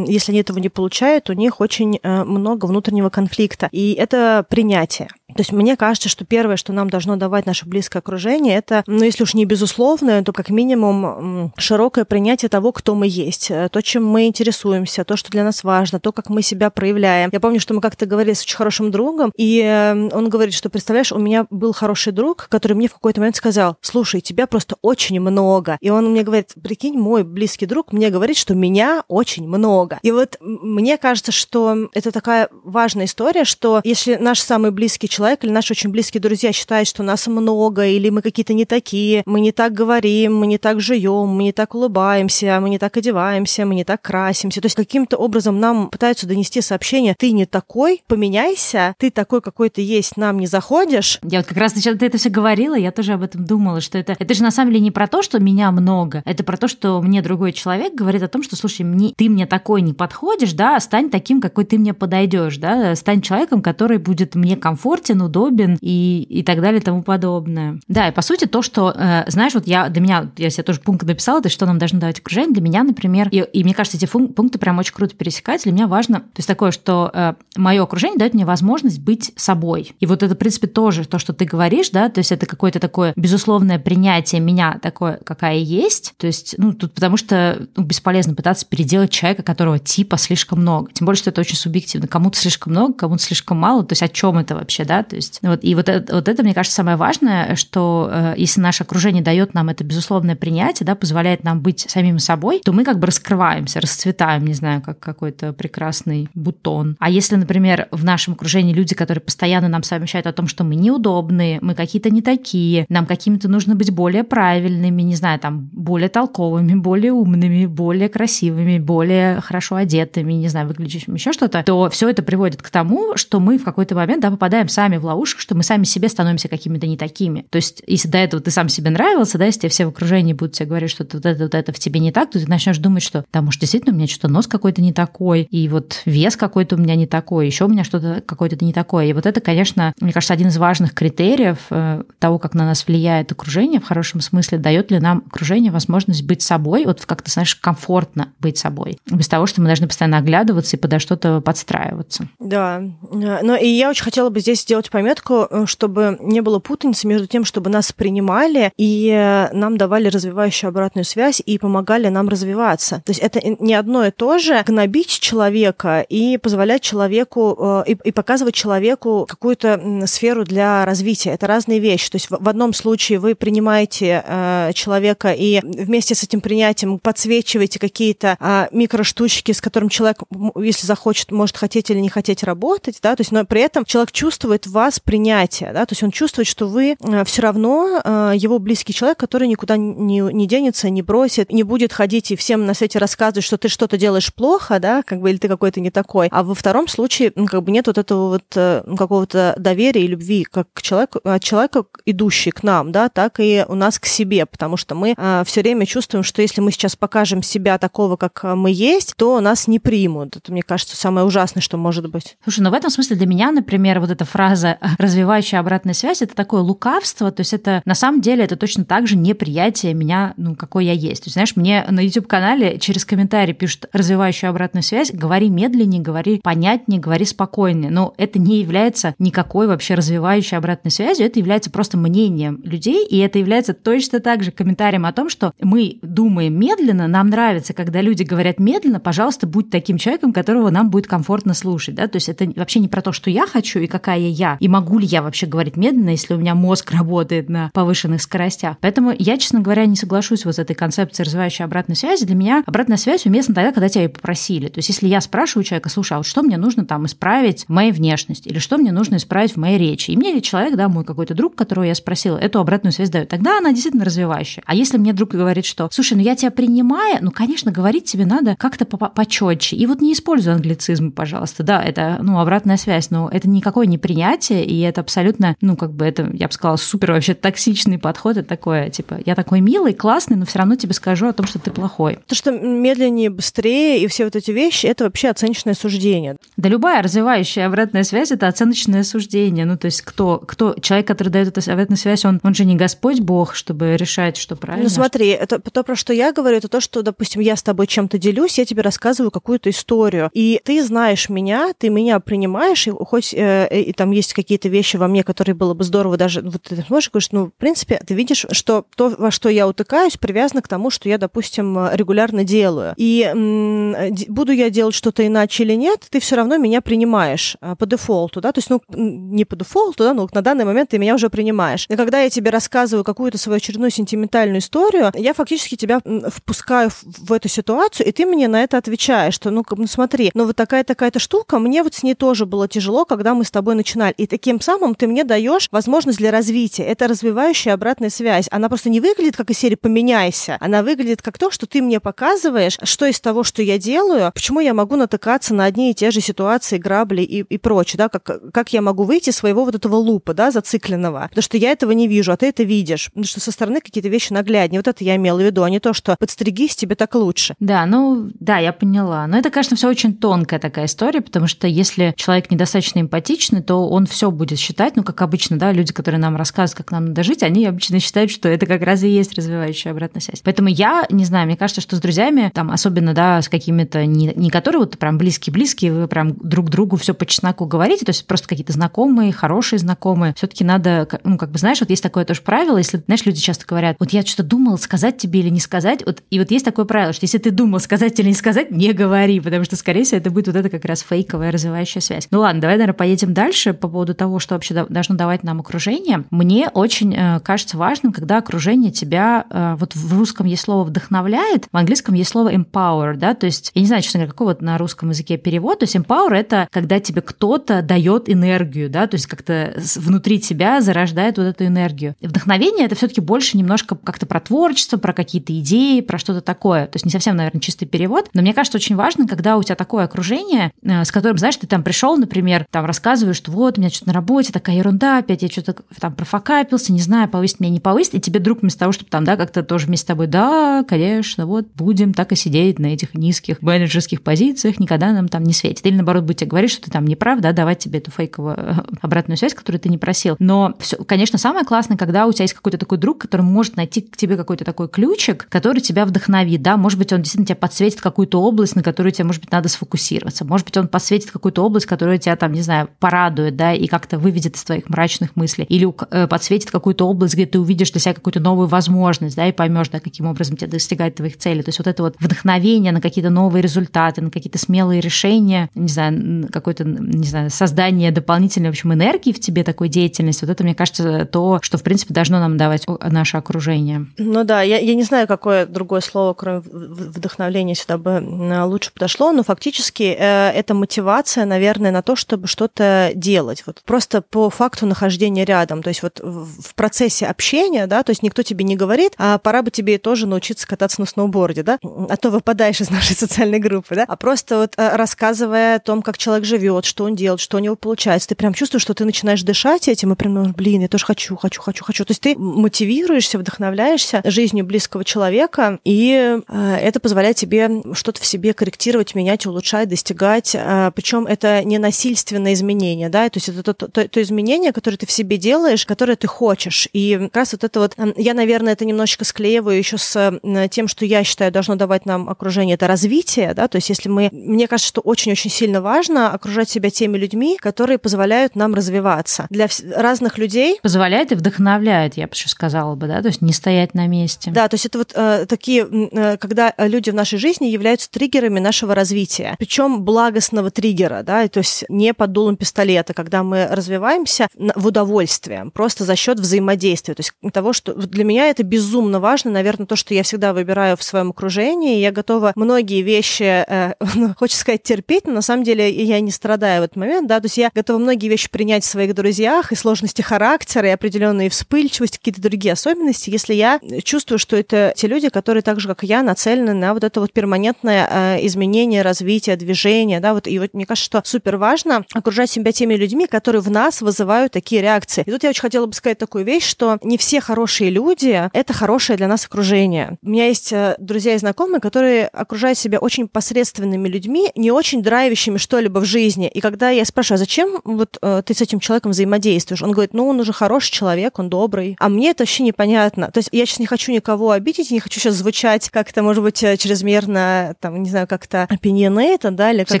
если они этого не получают, у них очень э, много внутреннего конфликта, и это принятие. То есть мне кажется, что первое, что нам должно давать наше близкое окружение, это, ну, если уж не безусловное, то как минимум широкое принятие того, кто мы есть, э, то, чем мы интересуемся, то, что для нас важно, то, как мы себя проявляем. Я помню, что мы как-то говорили с очень хорошим другом, и эм, он говорит, что, представляешь, у меня был хороший друг, который мне в какой-то момент сказал, слушай, тебя просто очень много. И он мне говорит, прикинь, мой близкий друг мне говорит, что меня очень много. И вот мне кажется, что это такая важная история, что если наш самый близкий человек человек или наши очень близкие друзья считают, что нас много, или мы какие-то не такие, мы не так говорим, мы не так живем, мы не так улыбаемся, мы не так одеваемся, мы не так красимся. То есть каким-то образом нам пытаются донести сообщение, ты не такой, поменяйся, ты такой, какой ты есть, нам не заходишь. Я вот как раз сначала ты это все говорила, я тоже об этом думала, что это, это же на самом деле не про то, что меня много, это про то, что мне другой человек говорит о том, что, слушай, мне, ты мне такой не подходишь, да, стань таким, какой ты мне подойдешь, да, стань человеком, который будет мне комфортен, удобен и, и так далее и тому подобное. Да, и по сути то, что, э, знаешь, вот я, для меня, я себе тоже пункт написала, то есть что нам должно давать окружение, для меня, например, и, и мне кажется, эти пункты прям очень круто пересекаются, для меня важно, то есть такое, что э, мое окружение дает мне возможность быть собой. И вот это, в принципе, тоже то, что ты говоришь, да, то есть это какое-то такое безусловное принятие меня такое, какая есть, то есть, ну, тут потому что ну, бесполезно пытаться переделать человека, которого типа слишком много, тем более, что это очень субъективно, кому-то слишком много, кому-то слишком мало, то есть о чем это вообще, да, то есть вот, и вот это, вот это, мне кажется, самое важное, что э, если наше окружение дает нам это безусловное принятие, да, позволяет нам быть самим собой, то мы как бы раскрываемся, расцветаем, не знаю, как какой-то прекрасный бутон. А если, например, в нашем окружении люди, которые постоянно нам сообщают о том, что мы неудобные, мы какие-то не такие, нам какими-то нужно быть более правильными, не знаю, там, более толковыми, более умными, более красивыми, более хорошо одетыми, не знаю, выглядящими, еще что-то, то все это приводит к тому, что мы в какой-то момент да, попадаем сами в ловушку, что мы сами себе становимся какими-то не такими. То есть, если до этого ты сам себе нравился, да, если тебе все в окружении будут тебе говорить, что вот это, вот это в тебе не так, то ты начнешь думать, что да, может, действительно у меня что-то нос какой-то не такой, и вот вес какой-то у меня не такой, еще у меня что-то какое-то не такое. И вот это, конечно, мне кажется, один из важных критериев э, того, как на нас влияет окружение в хорошем смысле, дает ли нам окружение возможность быть собой, вот как-то, знаешь, комфортно быть собой, без того, что мы должны постоянно оглядываться и подо что-то подстраиваться. Да, но и я очень хотела бы здесь сделать пометку, э, чтобы не было путаницы между тем, чтобы нас принимали и э, нам давали развивающую обратную связь и помогали нам развиваться. То есть это не одно и то же гнобить человека и позволять человеку э, и, и показывать человеку какую-то сферу для развития. Это разные вещи. То есть в одном случае вы принимаете человека и вместе с этим принятием подсвечиваете какие-то а, микроштучки, с которым человек, если захочет, может хотеть или не хотеть работать, да, то есть, но при этом человек чувствует в вас принятие, да, то есть он чувствует, что вы э, все равно э, его близкий человек, который никуда не, не денется, не бросит, не будет ходить и всем на свете рассказывать, что ты что-то делаешь плохо, да, как бы, или ты какой-то не такой. А во втором случае, ну, как бы нет вот этого вот э, какого-то доверия и любви как к человеку, от человека, идущий к нам, да, так и у нас к себе, потому что мы все время чувствуем, что если мы сейчас покажем себя такого, как мы есть, то нас не примут. Это, мне кажется, самое ужасное, что может быть. Слушай, ну в этом смысле для меня, например, вот эта фраза «развивающая обратная связь» — это такое лукавство, то есть это на самом деле это точно так же неприятие меня, ну, какой я есть. То есть, знаешь, мне на YouTube-канале через комментарий пишут «развивающую обратную связь», говори медленнее, говори понятнее, говори спокойнее. Но это не является никакой вообще развивающей обратной связью, это является просто мнением людей, и это является точно так же комментарием о том, что мы думаем медленно, нам нравится, когда люди говорят медленно, пожалуйста, будь таким человеком, которого нам будет комфортно слушать. Да? То есть это вообще не про то, что я хочу и какая я, и могу ли я вообще говорить медленно, если у меня мозг работает на повышенных скоростях. Поэтому я, честно говоря, не соглашусь вот с этой концепцией развивающей обратной связи. Для меня обратная связь уместна тогда, когда тебя ее попросили. То есть если я спрашиваю человека, слушай, а вот что мне нужно там исправить в моей внешности, или что мне нужно исправить в моей речи, и мне человек, да, мой какой-то друг, которого я спросила, эту обратную связь дает, тогда она действительно развивающая. А если мне друг говорит, что, слушай, ну я тебя принимая, ну, конечно, говорить тебе надо как-то почетче. И вот не используй англицизм, пожалуйста. Да, это, ну, обратная связь, но это никакое не принятие, и это абсолютно, ну, как бы это, я бы сказала, супер вообще токсичный подход. Это такое, типа, я такой милый, классный, но все равно тебе скажу о том, что ты плохой. То, что медленнее, быстрее и все вот эти вещи, это вообще оценочное суждение. Да любая развивающая обратная связь – это оценочное суждение. Ну, то есть кто, кто человек, который дает эту обратную связь, он, он же не Господь Бог, чтобы решать, что правильно. Ну, смотри, это то, про что я говорю, это то, что, допустим, я с тобой чем-то делюсь, я тебе рассказываю какую-то историю, и ты знаешь меня, ты меня принимаешь, и хоть э, и там есть какие-то вещи во мне, которые было бы здорово даже, вот ты можешь говорить, ну, в принципе, ты видишь, что то, во что я утыкаюсь, привязано к тому, что я, допустим, регулярно делаю. И м- буду я делать что-то иначе или нет, ты все равно меня принимаешь э, по дефолту, да, то есть, ну, не по дефолту, да, но на данный момент ты меня уже принимаешь. И когда я тебе рассказываю какую-то свою очередную сентиментальную историю, я фактически тебя впускаю в эту ситуацию, и ты мне на это отвечаешь, что, ну, ну смотри, ну вот такая такая-то штука, мне вот с ней тоже было тяжело, когда мы с тобой начинали. Далее. И таким самым ты мне даешь возможность для развития. Это развивающая обратная связь. Она просто не выглядит как из серии «поменяйся». Она выглядит как то, что ты мне показываешь, что из того, что я делаю, почему я могу натыкаться на одни и те же ситуации, грабли и, и прочее, да, как, как я могу выйти из своего вот этого лупа, да, зацикленного. Потому что я этого не вижу, а ты это видишь. Потому что со стороны какие-то вещи нагляднее. Вот это я имела в виду, а не то, что подстригись, тебе так лучше. Да, ну, да, я поняла. Но это, конечно, все очень тонкая такая история, потому что если человек недостаточно эмпатичный, то он все будет считать, ну, как обычно, да, люди, которые нам рассказывают, как нам надо жить, они обычно считают, что это как раз и есть развивающая обратная связь. Поэтому я, не знаю, мне кажется, что с друзьями, там, особенно, да, с какими-то, не, не которые вот прям близкие-близкие, вы прям друг другу все по чесноку говорите, то есть просто какие-то знакомые, хорошие знакомые, все таки надо, ну, как бы, знаешь, вот есть такое тоже правило, если, знаешь, люди часто говорят, вот я что-то думал, сказать тебе или не сказать, вот, и вот есть такое правило, что если ты думал, сказать или не сказать, не говори, потому что, скорее всего, это будет вот это как раз фейковая развивающая связь. Ну ладно, давай, наверное, поедем дальше по поводу того, что вообще должно давать нам окружение. Мне очень э, кажется важным, когда окружение тебя, э, вот в русском есть слово «вдохновляет», в английском есть слово «empower», да, то есть, я не знаю, честно говоря, какой вот на русском языке перевод, то есть empower — это когда тебе кто-то дает энергию, да, то есть как-то внутри тебя зарождает вот эту энергию. И вдохновение — это все таки больше немножко как-то про творчество, про какие-то идеи, про что-то такое. То есть не совсем, наверное, чистый перевод, но мне кажется, очень важно, когда у тебя такое окружение, э, с которым, знаешь, ты там пришел, например, там рассказываешь, что вот, меня что-то на работе такая ерунда, опять я что-то там профокапился, не знаю, повысить меня, не повысить, и тебе друг вместо того, чтобы там, да, как-то тоже вместе с тобой, да, конечно, вот, будем так и сидеть на этих низких менеджерских позициях, никогда нам там не светит. Или, наоборот, будет тебе говорить, что ты там не прав, да, давать тебе эту фейковую э, обратную связь, которую ты не просил. Но, все, конечно, самое классное, когда у тебя есть какой-то такой друг, который может найти к тебе какой-то такой ключик, который тебя вдохновит, да, может быть, он действительно тебя подсветит какую-то область, на которую тебе, может быть, надо сфокусироваться, может быть, он подсветит какую-то область, которая тебя там, не знаю, порадует, да, и как-то выведет из твоих мрачных мыслей, или э, подсветит какую-то область, где ты увидишь для себя какую-то новую возможность, да, и поймешь, да, каким образом тебе достигать твоих целей. То есть вот это вот вдохновение на какие-то новые результаты, на какие-то смелые решения, не знаю, какое-то, не знаю, создание дополнительной, в общем, энергии в тебе, такой деятельности, вот это, мне кажется, то, что, в принципе, должно нам давать наше окружение. Ну да, я, я не знаю, какое другое слово, кроме вдохновления, сюда бы лучше подошло, но фактически э, это мотивация, наверное, на то, чтобы что-то делать. Вот просто по факту нахождения рядом. То есть вот в процессе общения, да, то есть никто тебе не говорит, а пора бы тебе тоже научиться кататься на сноуборде, да, а то выпадаешь из нашей социальной группы, да, а просто вот э, рассказывая о том, как человек живет, что он делает, что у него получается, ты прям чувствуешь, что ты начинаешь дышать этим и прям, ну, блин, я тоже хочу, хочу, хочу, хочу. То есть ты мотивируешься, вдохновляешься жизнью близкого человека, и э, это позволяет тебе что-то в себе корректировать, менять, улучшать, достигать. Э, Причем это не насильственное изменение, да, то есть это то, то, то изменение, которое ты в себе делаешь, которое ты хочешь. И как раз вот это вот, я, наверное, это немножечко склеиваю еще с тем, что я считаю должно давать нам окружение, это развитие, да, то есть если мы, мне кажется, что очень-очень сильно важно окружать себя теми людьми, которые позволяют нам развиваться. Для разных людей... Позволяет и вдохновляет, я бы еще сказала бы, да, то есть не стоять на месте. Да, то есть это вот э, такие, э, когда люди в нашей жизни являются триггерами нашего развития, причем благостного триггера, да, то есть не под дулом пистолета, когда мы развиваемся в удовольствие, просто за счет взаимодействия, то есть того, что для меня это безумно важно, наверное, то, что я всегда выбираю в своем окружении, я готова многие вещи, э, ну, хочется сказать, терпеть, но на самом деле я не страдаю в этот момент, да, то есть я готова многие вещи принять в своих друзьях, и сложности характера, и определенные вспыльчивость, какие-то другие особенности, если я чувствую, что это те люди, которые так же, как и я, нацелены на вот это вот перманентное э, изменение, развитие, движение, да, вот, и вот мне кажется, что супер важно окружать себя теми людьми, которые в нас вызывают такие реакции. И тут я очень хотела бы сказать такую вещь, что не все хорошие люди — это хорошее для нас окружение. У меня есть э, друзья и знакомые, которые окружают себя очень посредственными людьми, не очень драйвящими что-либо в жизни. И когда я спрашиваю, а зачем вот э, ты с этим человеком взаимодействуешь? Он говорит, ну, он уже хороший человек, он добрый. А мне это вообще непонятно. То есть я сейчас не хочу никого обидеть, не хочу сейчас звучать как-то, может быть, э, чрезмерно, там, не знаю, как-то opinionated, да, или Все,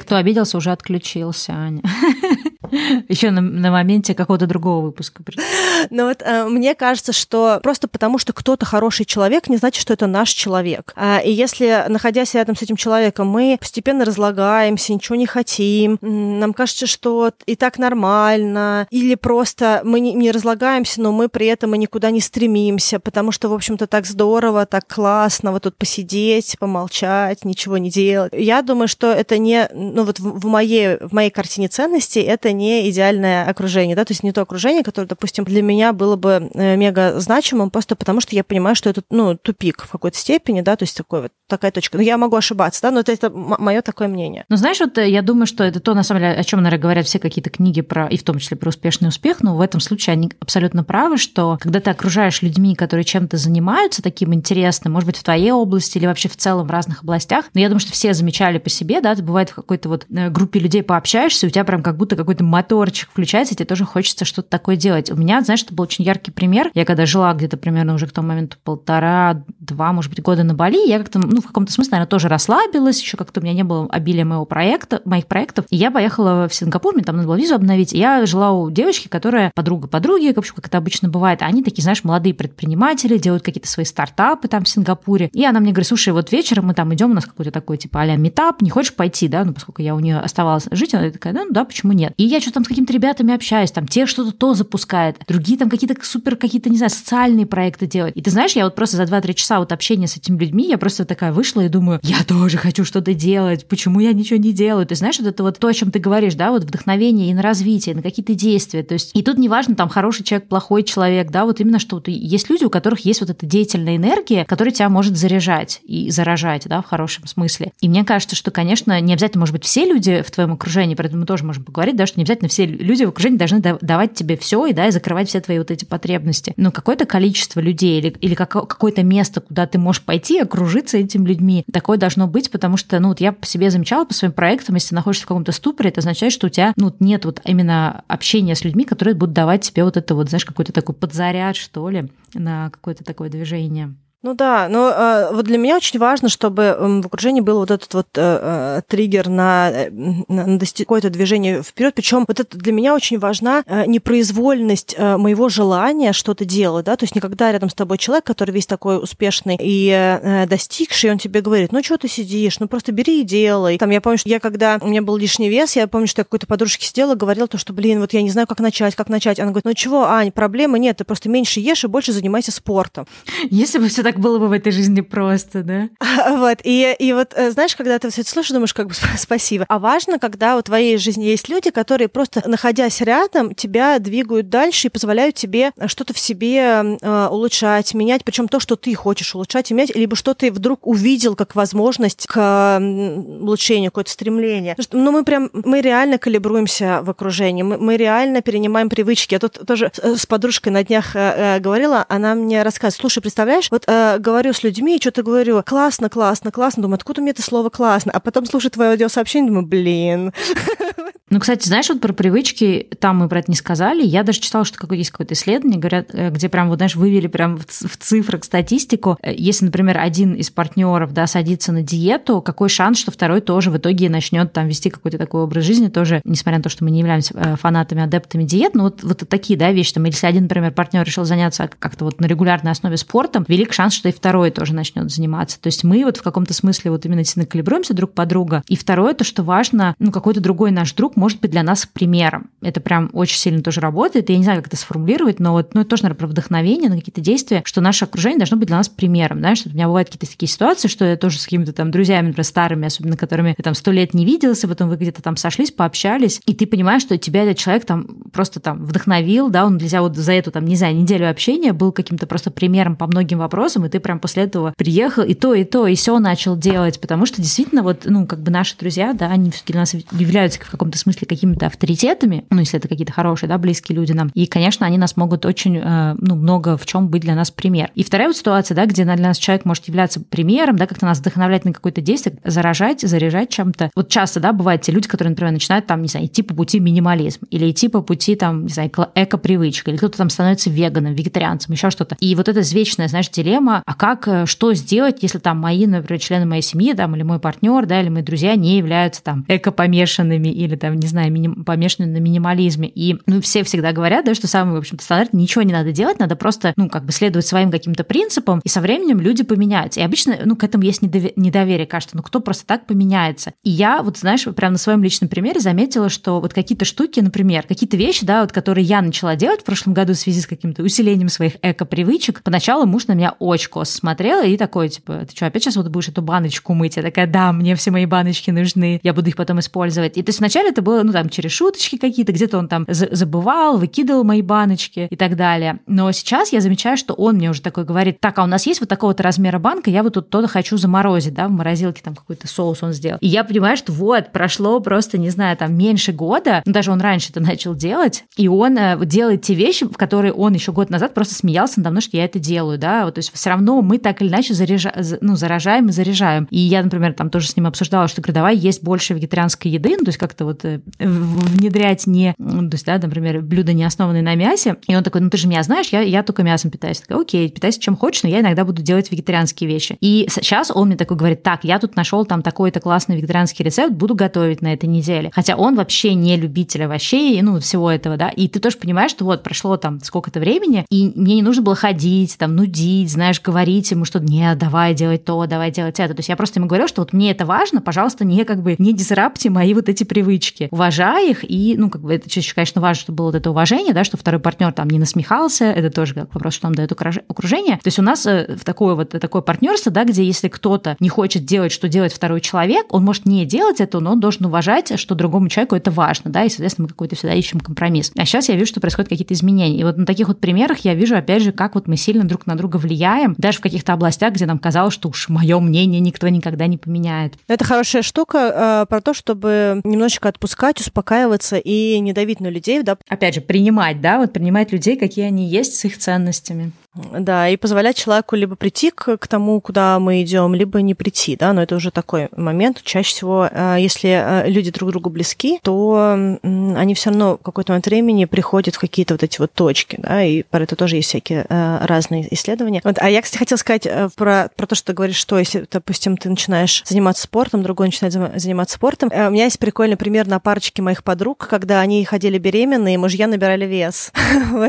кто обиделся, уже отключился, Аня. Еще на, на моменте какого-то другого выпуска. Но вот э, мне кажется, что просто потому, что кто-то хороший человек, не значит, что это наш человек. А, и если, находясь рядом с этим человеком, мы постепенно разлагаемся, ничего не хотим, нам кажется, что и так нормально, или просто мы не, не разлагаемся, но мы при этом и никуда не стремимся, потому что, в общем-то, так здорово, так классно вот тут посидеть, помолчать, ничего не делать. Я думаю, что это не, ну вот в, в моей, в моей картине ценностей это не не идеальное окружение, да, то есть не то окружение, которое, допустим, для меня было бы э, мега значимым, просто потому что я понимаю, что это, ну, тупик в какой-то степени, да, то есть такой вот, такая точка. Но я могу ошибаться, да, но это, это мое такое мнение. Ну, знаешь, вот э, я думаю, что это то, на самом деле, о чем, наверное, говорят все какие-то книги про, и в том числе про успешный успех, но в этом случае они абсолютно правы, что когда ты окружаешь людьми, которые чем-то занимаются таким интересным, может быть, в твоей области или вообще в целом в разных областях, но я думаю, что все замечали по себе, да, ты бывает в какой-то вот э, группе людей пообщаешься, у тебя прям как будто какой-то моторчик включается, тебе тоже хочется что-то такое делать. У меня, знаешь, это был очень яркий пример. Я когда жила где-то примерно уже к тому моменту полтора-два, может быть, года на Бали, я как-то, ну, в каком-то смысле, наверное, тоже расслабилась, еще как-то у меня не было обилия моего проекта, моих проектов, и я поехала в Сингапур, мне там надо было визу обновить, и я жила у девочки, которая подруга подруги, в общем, как это обычно бывает, они такие, знаешь, молодые предприниматели, делают какие-то свои стартапы там в Сингапуре, и она мне говорит, слушай, вот вечером мы там идем, у нас какой-то такой, типа, а-ля метап, не хочешь пойти, да, ну, поскольку я у нее оставалась жить, она такая, ну, да, почему нет? И я что-то там с какими-то ребятами общаюсь, там, те что-то то запускают, другие там какие-то супер, какие-то, не знаю, социальные проекты делают. И ты знаешь, я вот просто за 2-3 часа вот общения с этими людьми, я просто такая вышла и думаю, я тоже хочу что-то делать, почему я ничего не делаю? Ты знаешь, вот это вот то, о чем ты говоришь, да, вот вдохновение и на развитие, на какие-то действия. То есть, и тут неважно, там, хороший человек, плохой человек, да, вот именно что вот есть люди, у которых есть вот эта деятельная энергия, которая тебя может заряжать и заражать, да, в хорошем смысле. И мне кажется, что, конечно, не обязательно, может быть, все люди в твоем окружении, про это мы тоже можем поговорить, да, что не обязательно все люди в окружении должны давать тебе все и, да, и закрывать все твои вот эти потребности. Но какое-то количество людей или, или какое-то место, куда ты можешь пойти, окружиться этими людьми, такое должно быть, потому что, ну, вот я по себе замечала по своим проектам, если ты находишься в каком-то ступоре, это означает, что у тебя, ну, нет вот именно общения с людьми, которые будут давать тебе вот это вот, знаешь, какой-то такой подзаряд, что ли, на какое-то такое движение. Ну да, но э, вот для меня очень важно, чтобы э, в окружении был вот этот вот э, э триггер на, э, на какое-то движение вперед. Причем вот это для меня очень важна э, непроизвольность э, моего желания что-то делать, да, то есть никогда рядом с тобой человек, который весь такой успешный и э, достигший, он тебе говорит, ну что ты сидишь, ну просто бери и делай. Там я помню, что я когда у меня был лишний вес, я помню, что я какой-то подружке сидела, говорила то, что, блин, вот я не знаю, как начать, как начать. Она говорит, ну чего, Ань, проблемы нет, ты просто меньше ешь и больше занимайся спортом. Если бы все так было бы в этой жизни просто, да? Вот, и, и вот, э, знаешь, когда ты все это слышишь, думаешь, как бы спасибо. А важно, когда у твоей жизни есть люди, которые просто, находясь рядом, тебя двигают дальше и позволяют тебе что-то в себе э, улучшать, менять, причем то, что ты хочешь улучшать и менять, либо что ты вдруг увидел как возможность к улучшению, какое-то стремление. Ну, мы прям, мы реально калибруемся в окружении, мы, мы реально перенимаем привычки. Я тут тоже с подружкой на днях э, говорила, она мне рассказывает, слушай, представляешь, вот э, говорю с людьми, и что-то говорю, классно, классно, классно, думаю, откуда мне это слово классно, а потом слушаю твое аудиосообщение, думаю, блин. Ну, кстати, знаешь, вот про привычки, там мы про это не сказали. Я даже читала, что какое есть какое-то исследование, говорят, э, где прям, вот, знаешь, вывели прям в цифрах статистику. Э, если, например, один из партнеров, да, садится на диету, какой шанс, что второй тоже в итоге начнет там вести какой-то такой образ жизни, тоже, несмотря на то, что мы не являемся э, фанатами, адептами диет, но вот, вот такие, да, вещи, там, если один, например, партнер решил заняться как-то вот на регулярной основе спортом, велик шанс, что и второй тоже начнет заниматься. То есть мы вот в каком-то смысле вот именно действительно калибруемся друг по друга. И второе, то, что важно, ну, какой-то другой наш друг может быть для нас примером. Это прям очень сильно тоже работает. Я не знаю, как это сформулировать, но вот, ну, это тоже, наверное, про вдохновение на какие-то действия, что наше окружение должно быть для нас примером. Знаешь, что у меня бывают какие-то такие ситуации, что я тоже с какими-то там друзьями, например, старыми, особенно которыми ты там сто лет не виделся, потом вы где-то там сошлись, пообщались, и ты понимаешь, что тебя этот человек там просто там вдохновил, да, он для вот за эту там, не знаю, неделю общения был каким-то просто примером по многим вопросам, и ты прям после этого приехал и то, и то, и все начал делать, потому что действительно вот, ну, как бы наши друзья, да, они для нас являются в каком-то смысле какими-то авторитетами, ну, если это какие-то хорошие, да, близкие люди нам. И, конечно, они нас могут очень, э, ну, много в чем быть для нас пример. И вторая вот ситуация, да, где для нас человек может являться примером, да, как-то нас вдохновлять на какое-то действие, заражать, заряжать чем-то. Вот часто, да, бывают те люди, которые, например, начинают там, не знаю, идти по пути минимализм или идти по пути там, не знаю, эко-привычка, или кто-то там становится веганом, вегетарианцем, еще что-то. И вот эта вечная, знаешь, дилемма, а как, э, что сделать, если там мои, например, члены моей семьи, там, или мой партнер, да, или мои друзья не являются там эко-помешанными или там, не знаю, миним, помешанными на минимализме. И, ну, все всегда говорят, да, что самый, в общем-то, стандарт, ничего не надо делать, надо просто, ну, как бы следовать своим каким-то принципам, и со временем люди поменяются. И обычно, ну, к этому есть недоверие, кажется, ну, кто просто так поменяется. И я, вот, знаешь, прямо на своем личном примере заметила, что вот какие-то штуки, например, какие-то вещи, да, вот, которые я начала делать в прошлом году в связи с каким-то усилением своих эко-привычек, поначалу муж на меня косо смотрел и такой, типа, ты что, опять сейчас вот будешь эту баночку мыть? Я такая, да, мне все мои баночки нужны, я буду их потом использовать. И то есть вначале это это было, ну, там, через шуточки какие-то, где-то он там забывал, выкидывал мои баночки и так далее. Но сейчас я замечаю, что он мне уже такой говорит, так, а у нас есть вот такого-то размера банка, я вот тут то-то хочу заморозить, да, в морозилке там какой-то соус он сделал. И я понимаю, что вот, прошло просто, не знаю, там, меньше года, ну, даже он раньше это начал делать, и он э, делает те вещи, в которые он еще год назад просто смеялся надо мной, что я это делаю, да, вот, то есть все равно мы так или иначе заряжа, ну, заражаем и заряжаем. И я, например, там тоже с ним обсуждала, что говорю, давай есть больше вегетарианской еды, ну, то есть как-то вот э, внедрять не, то есть, да, например, блюда не основанные на мясе. И он такой, ну, ты же меня знаешь, я, я только мясом питаюсь. Я такая, окей, питайся чем хочешь, но я иногда буду делать вегетарианские вещи. И сейчас он мне такой говорит, так, я тут нашел там такой-то классный вегетарианский рецепт, буду готовить на этой неделе. Хотя он вообще не любитель овощей, ну, всего этого, да. И ты тоже понимаешь, что вот прошло там сколько-то времени, и мне не нужно было ходить, там, нудить, знаешь, говорить ему, что нет, давай делать то, давай делать это. То есть я просто ему говорю, что вот мне это важно, пожалуйста, не как бы не дизрапти мои вот эти привычки. Уважай их, и, ну, как бы это конечно, важно, чтобы было вот это уважение, да, что второй партнер там не насмехался, это тоже как вопрос, что нам дает окружение. То есть у нас э, в такое вот такое партнерство, да, где если кто-то не хочет делать, что делает второй человек, он может не делать это, но он должен уважать, что другому человеку это важно, да, и, соответственно, мы какой-то всегда ищем компромисс. А сейчас я вижу, что происходят какие-то изменения. И вот на таких вот примерах я вижу, опять же, как вот мы сильно друг на друга влияем, даже в каких-то областях, где нам казалось, что уж мое мнение никто никогда не поменяет. Это хорошая штука э, про то, чтобы немножечко отпускать, успокаиваться и не давить на людей, да. Опять же, принимать, да, вот принимать людей, какие они есть с их ценностями. Да, и позволять человеку либо прийти к, к тому, куда мы идем, либо не прийти, да, но это уже такой момент. Чаще всего, э, если э, люди друг другу близки, то они все равно в какой-то момент времени приходят в какие-то вот эти вот точки, да, и про это тоже есть всякие э, разные исследования. Вот, а я, кстати, хотела сказать про, про то, что ты говоришь, что если, допустим, ты начинаешь заниматься спортом, другой начинает заниматься спортом. У меня есть прикольный пример на парочке моих подруг, когда они ходили беременные, мужья набирали вес.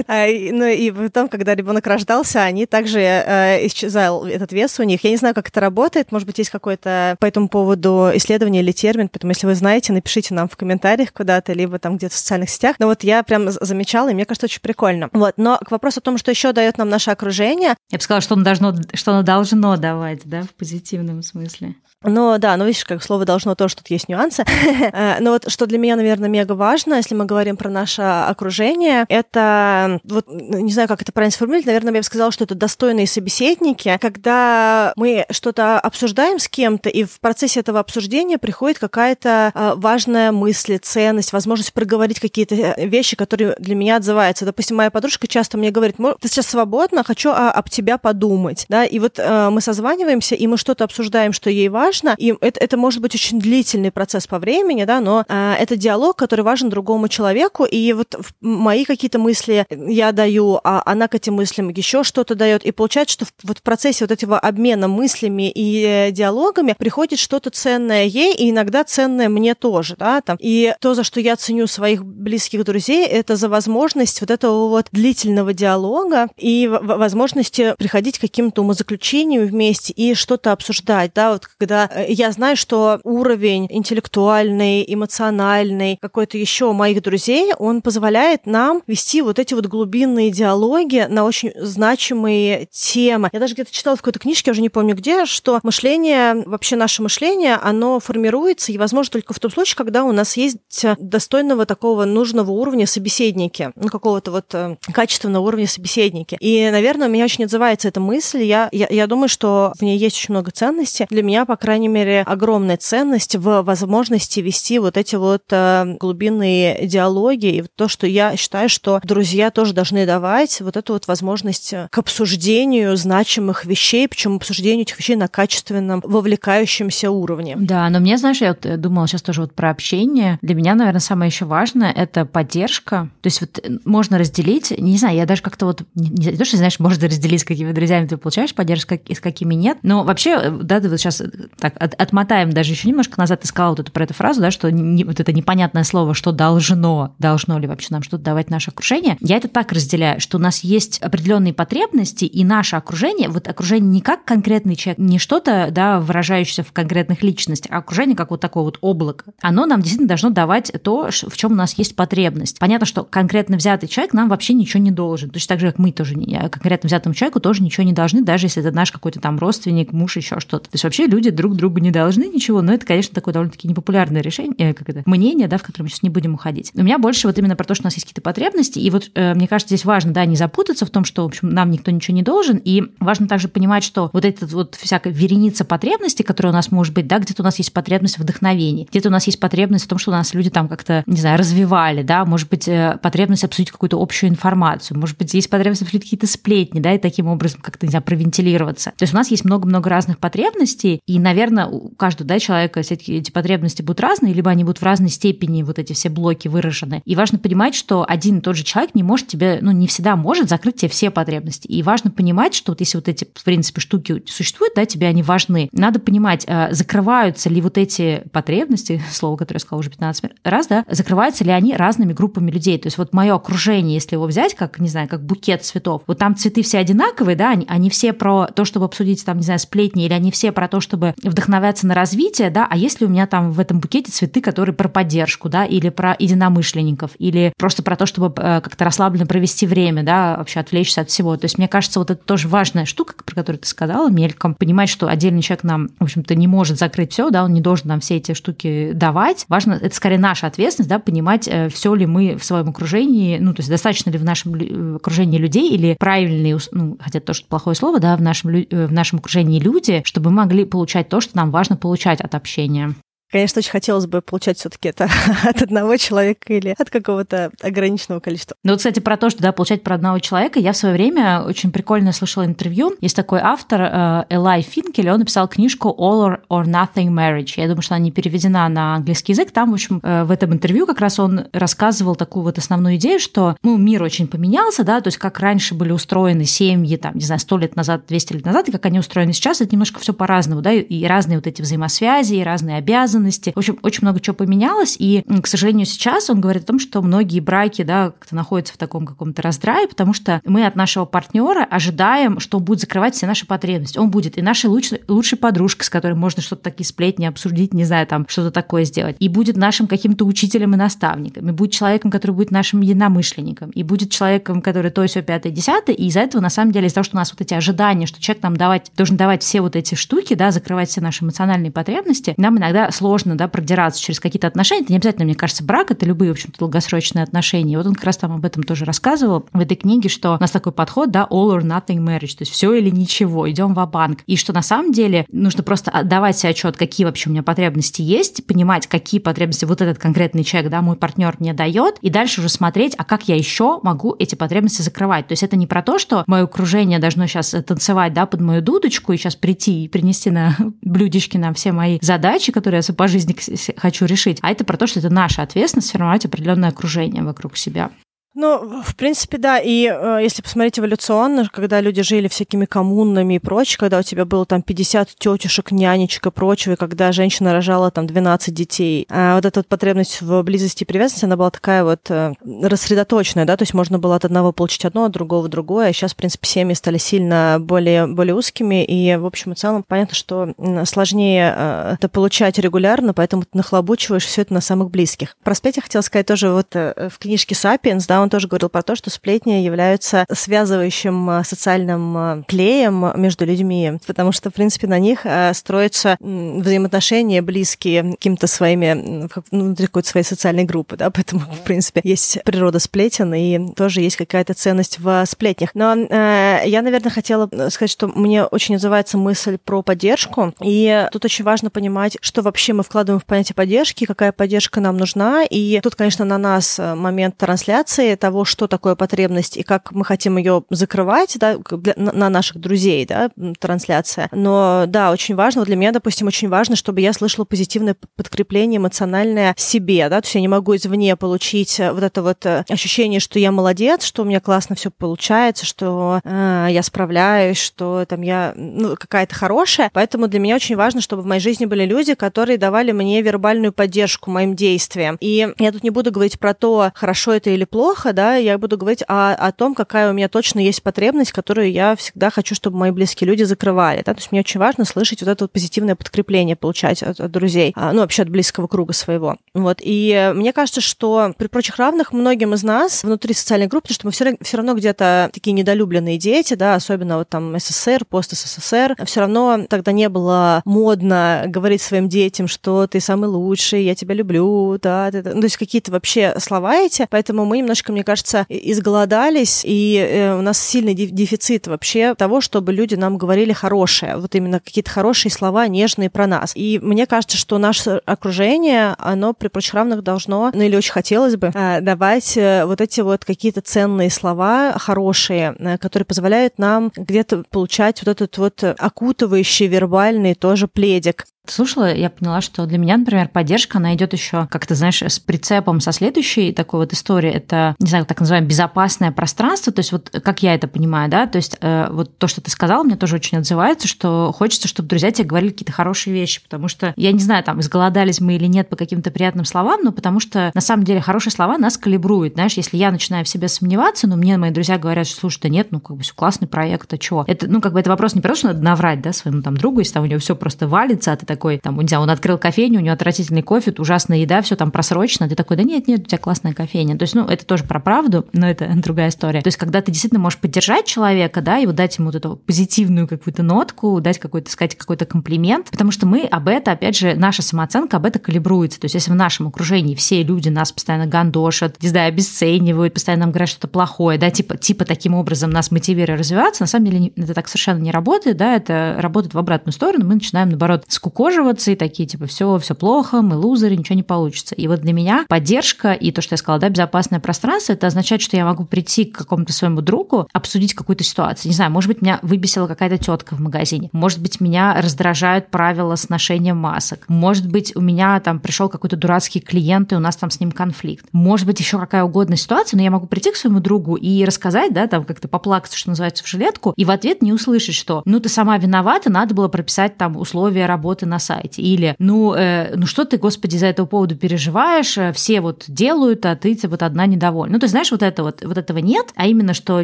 А, ну и потом, когда ребенок рождался, остался, они также э, исчезал этот вес у них. Я не знаю, как это работает. Может быть, есть какое-то по этому поводу исследование или термин. Поэтому, если вы знаете, напишите нам в комментариях куда-то, либо там где-то в социальных сетях. Но вот я прям замечала, и мне кажется, очень прикольно. Вот. Но к вопросу о том, что еще дает нам наше окружение. Я бы сказала, что оно должно, что оно должно давать, да, в позитивном смысле. Ну да, ну видишь, как слово должно тоже, тут есть нюансы. Э, но вот что для меня, наверное, мега важно, если мы говорим про наше окружение, это, вот не знаю, как это правильно сформулировать, наверное, я бы сказала, что это достойные собеседники, когда мы что-то обсуждаем с кем-то, и в процессе этого обсуждения приходит какая-то э, важная мысль, ценность, возможность проговорить какие-то э, вещи, которые для меня отзываются. Допустим, моя подружка часто мне говорит, ты сейчас свободна, хочу об тебя подумать, да, и вот мы созваниваемся, и мы что-то обсуждаем, что ей важно, важно, и это, это может быть очень длительный процесс по времени, да, но а, это диалог, который важен другому человеку, и вот мои какие-то мысли я даю, а она к этим мыслям еще что-то дает, и получается, что в, вот в процессе вот этого обмена мыслями и э, диалогами приходит что-то ценное ей, и иногда ценное мне тоже, да, там. И то, за что я ценю своих близких друзей, это за возможность вот этого вот длительного диалога и возможности приходить к каким-то умозаключениям вместе и что-то обсуждать, да, вот когда Э, я знаю, что уровень интеллектуальный, эмоциональный, какой-то еще моих друзей, он позволяет нам вести вот эти вот глубинные диалоги на очень значимые темы. Я даже где-то читала в какой-то книжке, я уже не помню где, что мышление, вообще наше мышление, оно формируется и возможно только в том случае, когда у нас есть достойного такого нужного уровня собеседники, ну, какого-то вот э, качественного уровня собеседники. И, наверное, у меня очень отзывается эта мысль. Я, я, я думаю, что в ней есть очень много ценностей. Для меня, по крайней крайней мере, огромная ценность в возможности вести вот эти вот э, глубинные диалоги. И то, что я считаю, что друзья тоже должны давать вот эту вот возможность к обсуждению значимых вещей, причем обсуждению этих вещей на качественном, вовлекающемся уровне. Да, но мне, знаешь, я вот э, думала сейчас тоже вот про общение. Для меня, наверное, самое еще важное – это поддержка. То есть вот э, можно разделить, не знаю, я даже как-то вот, не, не то, что, знаешь, можно разделить, с какими друзьями ты получаешь поддержку, с какими нет, но вообще, да, ты вот сейчас так от, отмотаем даже еще немножко назад, ты сказала вот эту, про эту фразу, да, что не, вот это непонятное слово, что должно, должно ли вообще нам что-то давать наше окружение. Я это так разделяю, что у нас есть определенные потребности, и наше окружение, вот окружение не как конкретный человек, не что-то, да, выражающееся в конкретных личностях, а окружение как вот такое вот облако. Оно нам действительно должно давать то, в чем у нас есть потребность. Понятно, что конкретно взятый человек нам вообще ничего не должен. Точно так же, как мы тоже конкретно взятому человеку тоже ничего не должны, даже если это наш какой-то там родственник, муж, еще что-то. То есть вообще люди друг другу не должны ничего, но это, конечно, такое довольно-таки непопулярное решение, э, как это, мнение, да, в котором мы сейчас не будем уходить. У меня больше вот именно про то, что у нас есть какие-то потребности, и вот э, мне кажется, здесь важно, да, не запутаться в том, что, в общем, нам никто ничего не должен, и важно также понимать, что вот эта вот всякая вереница потребностей, которая у нас может быть, да, где-то у нас есть потребность в вдохновении, где-то у нас есть потребность в том, что у нас люди там как-то, не знаю, развивали, да, может быть, э, потребность обсудить какую-то общую информацию, может быть, есть потребность обсудить какие-то сплетни, да, и таким образом как-то, не знаю, провентилироваться. То есть у нас есть много-много разных потребностей, и, наверное, у каждого, да, человека эти, потребности будут разные, либо они будут в разной степени, вот эти все блоки выражены. И важно понимать, что один и тот же человек не может тебе, ну, не всегда может закрыть тебе все потребности. И важно понимать, что вот если вот эти, в принципе, штуки существуют, да, тебе они важны, надо понимать, э, закрываются ли вот эти потребности, слово, которое я сказала уже 15 раз, да, закрываются ли они разными группами людей. То есть вот мое окружение, если его взять, как, не знаю, как букет цветов, вот там цветы все одинаковые, да, они, они все про то, чтобы обсудить там, не знаю, сплетни, или они все про то, чтобы вдохновляться на развитие, да, а если у меня там в этом букете цветы, которые про поддержку, да, или про единомышленников, или просто про то, чтобы э, как-то расслабленно провести время, да, вообще отвлечься от всего. То есть мне кажется, вот это тоже важная штука, про которую ты сказала, мельком, понимать, что отдельный человек нам, в общем-то, не может закрыть все, да, он не должен нам все эти штуки давать. Важно, это скорее наша ответственность, да, понимать, э, все ли мы в своем окружении, ну, то есть достаточно ли в нашем э, окружении людей или правильные, ну, хотя это тоже плохое слово, да, в нашем, в нашем окружении люди, чтобы мы могли получать то, что нам важно получать от общения. Конечно, очень хотелось бы получать все-таки это от одного человека или от какого-то ограниченного количества. Ну, вот, кстати, про то, что да, получать про одного человека, я в свое время очень прикольно слышала интервью. Есть такой автор э, Элай Финкель, он написал книжку All or Nothing Marriage. Я думаю, что она не переведена на английский язык. Там, в общем, э, в этом интервью как раз он рассказывал такую вот основную идею, что ну, мир очень поменялся, да, то есть как раньше были устроены семьи, там, не знаю, сто лет назад, 200 лет назад, и как они устроены сейчас, это немножко все по-разному, да, и разные вот эти взаимосвязи, и разные обязанности, обязанности. В общем, очень много чего поменялось, и, к сожалению, сейчас он говорит о том, что многие браки, да, как-то находятся в таком каком-то раздрае, потому что мы от нашего партнера ожидаем, что он будет закрывать все наши потребности. Он будет и нашей лучшей, лучшей подружкой, с которой можно что-то такие сплетни обсудить, не знаю, там, что-то такое сделать. И будет нашим каким-то учителем и наставником, и будет человеком, который будет нашим единомышленником, и будет человеком, который то, все, пятое, десятое, и из-за этого, на самом деле, из-за того, что у нас вот эти ожидания, что человек нам давать, должен давать все вот эти штуки, да, закрывать все наши эмоциональные потребности, нам иногда сложно, да, продираться через какие-то отношения. Это не обязательно, мне кажется, брак, это любые, в общем-то, долгосрочные отношения. И вот он как раз там об этом тоже рассказывал в этой книге, что у нас такой подход, да, all or nothing marriage, то есть все или ничего, идем в банк И что на самом деле нужно просто отдавать себе отчет, какие вообще у меня потребности есть, понимать, какие потребности вот этот конкретный человек, да, мой партнер мне дает, и дальше уже смотреть, а как я еще могу эти потребности закрывать. То есть это не про то, что мое окружение должно сейчас танцевать, да, под мою дудочку и сейчас прийти и принести на блюдечки на все мои задачи, которые я по жизни хочу решить, а это про то, что это наша ответственность сформировать определенное окружение вокруг себя. Ну, в принципе, да. И э, если посмотреть эволюционно, когда люди жили всякими коммунами и прочее, когда у тебя было там 50 тетушек, нянечек и прочего, и когда женщина рожала там 12 детей, а вот эта вот потребность в близости и привязанности, она была такая вот э, рассредоточенная, да, то есть можно было от одного получить одно, от другого другое, а сейчас, в принципе, семьи стали сильно более, более узкими, и, в общем и целом, понятно, что сложнее э, это получать регулярно, поэтому ты нахлобучиваешь все это на самых близких. Про сплетни хотела сказать тоже вот э, в книжке «Сапиенс», да, он тоже говорил про то, что сплетни являются связывающим э, социальным э, клеем между людьми, потому что, в принципе, на них э, строятся взаимоотношения близкие каким-то своими, ну, внутри какой-то своей социальной группы, да, поэтому, в принципе, есть природа сплетен, и тоже есть какая-то ценность в сплетнях. Но э, я, наверное, хотела сказать, что мне очень называется мысль про поддержку, и тут очень важно понимать, что вообще мы вкладываем в понятие поддержки, какая поддержка нам нужна, и тут, конечно, на нас момент трансляции, того, что такое потребность и как мы хотим ее закрывать да, на наших друзей, да, трансляция. Но да, очень важно, для меня, допустим, очень важно, чтобы я слышала позитивное подкрепление эмоциональное себе, да, то есть я не могу извне получить э, вот это вот э, ощущение, что я молодец, что у меня классно все получается, что э, я справляюсь, что там я ну, какая-то хорошая. Поэтому для меня очень важно, чтобы в моей жизни были люди, которые давали мне вербальную поддержку моим действиям. И я тут не буду говорить про то, хорошо это или плохо, плохо, да, я буду говорить о, о том, какая у меня точно есть потребность, которую я всегда хочу, чтобы мои близкие люди закрывали. Да? То есть мне очень важно слышать вот это вот позитивное подкрепление, получать от, от друзей, а, ну, вообще от близкого круга своего. Вот. И мне кажется, что при прочих равных многим из нас внутри социальной группы, потому что мы все, все равно где-то такие недолюбленные дети, да, особенно вот там СССР, пост-СССР, все равно тогда не было модно говорить своим детям, что ты самый лучший, я тебя люблю, да, да, да. Ну, то есть какие-то вообще слова эти, поэтому мы немножко, мне кажется, изголодались, и э, у нас сильный дефицит вообще того, чтобы люди нам говорили хорошее, вот именно какие-то хорошие слова, нежные про нас. И мне кажется, что наше окружение, оно при прочих равных должно, ну или очень хотелось бы, э, давать э, вот эти вот какие-то ценные слова, хорошие, которые позволяют нам где-то получать вот этот вот окутывающий вербальный тоже пледик слушала, я поняла, что для меня, например, поддержка, она идет еще, как ты знаешь, с прицепом со следующей такой вот истории. Это, не знаю, так называемое безопасное пространство. То есть вот как я это понимаю, да, то есть э, вот то, что ты сказала, мне тоже очень отзывается, что хочется, чтобы друзья тебе говорили какие-то хорошие вещи, потому что, я не знаю, там, изголодались мы или нет по каким-то приятным словам, но потому что, на самом деле, хорошие слова нас калибруют. Знаешь, если я начинаю в себе сомневаться, но мне мои друзья говорят, что, слушай, да нет, ну, как бы все классный проект, а чего? Это, ну, как бы это вопрос не про то, что надо наврать, да, своему там другу, если там у него все просто валится, а ты такой, там, не знаю, он открыл кофейню, у него отвратительный кофе, ужасная еда, все там просрочено, ты такой, да нет, нет, у тебя классная кофейня. То есть, ну, это тоже про правду, но это другая история. То есть, когда ты действительно можешь поддержать человека, да, и вот дать ему вот эту позитивную какую-то нотку, дать какой-то, сказать какой-то комплимент, потому что мы об это, опять же, наша самооценка об это калибруется. То есть, если в нашем окружении все люди нас постоянно гандошат, не знаю, обесценивают, постоянно нам говорят что-то плохое, да, типа, типа таким образом нас мотивируют развиваться, на самом деле это так совершенно не работает, да, это работает в обратную сторону, мы начинаем, наоборот, скукоживаться, эмоции такие, типа, все, все плохо, мы лузеры, ничего не получится. И вот для меня поддержка и то, что я сказала, да, безопасное пространство, это означает, что я могу прийти к какому-то своему другу, обсудить какую-то ситуацию. Не знаю, может быть, меня выбесила какая-то тетка в магазине, может быть, меня раздражают правила с ношением масок, может быть, у меня там пришел какой-то дурацкий клиент, и у нас там с ним конфликт, может быть, еще какая угодно ситуация, но я могу прийти к своему другу и рассказать, да, там как-то поплакаться, что называется, в жилетку, и в ответ не услышать, что, ну, ты сама виновата, надо было прописать там условия работы на сайте. Или, ну, э, ну что ты, господи, за этого поводу переживаешь, э, все вот делают, а ты вот одна недовольна. Ну, ты знаешь, вот, это вот, вот этого нет, а именно, что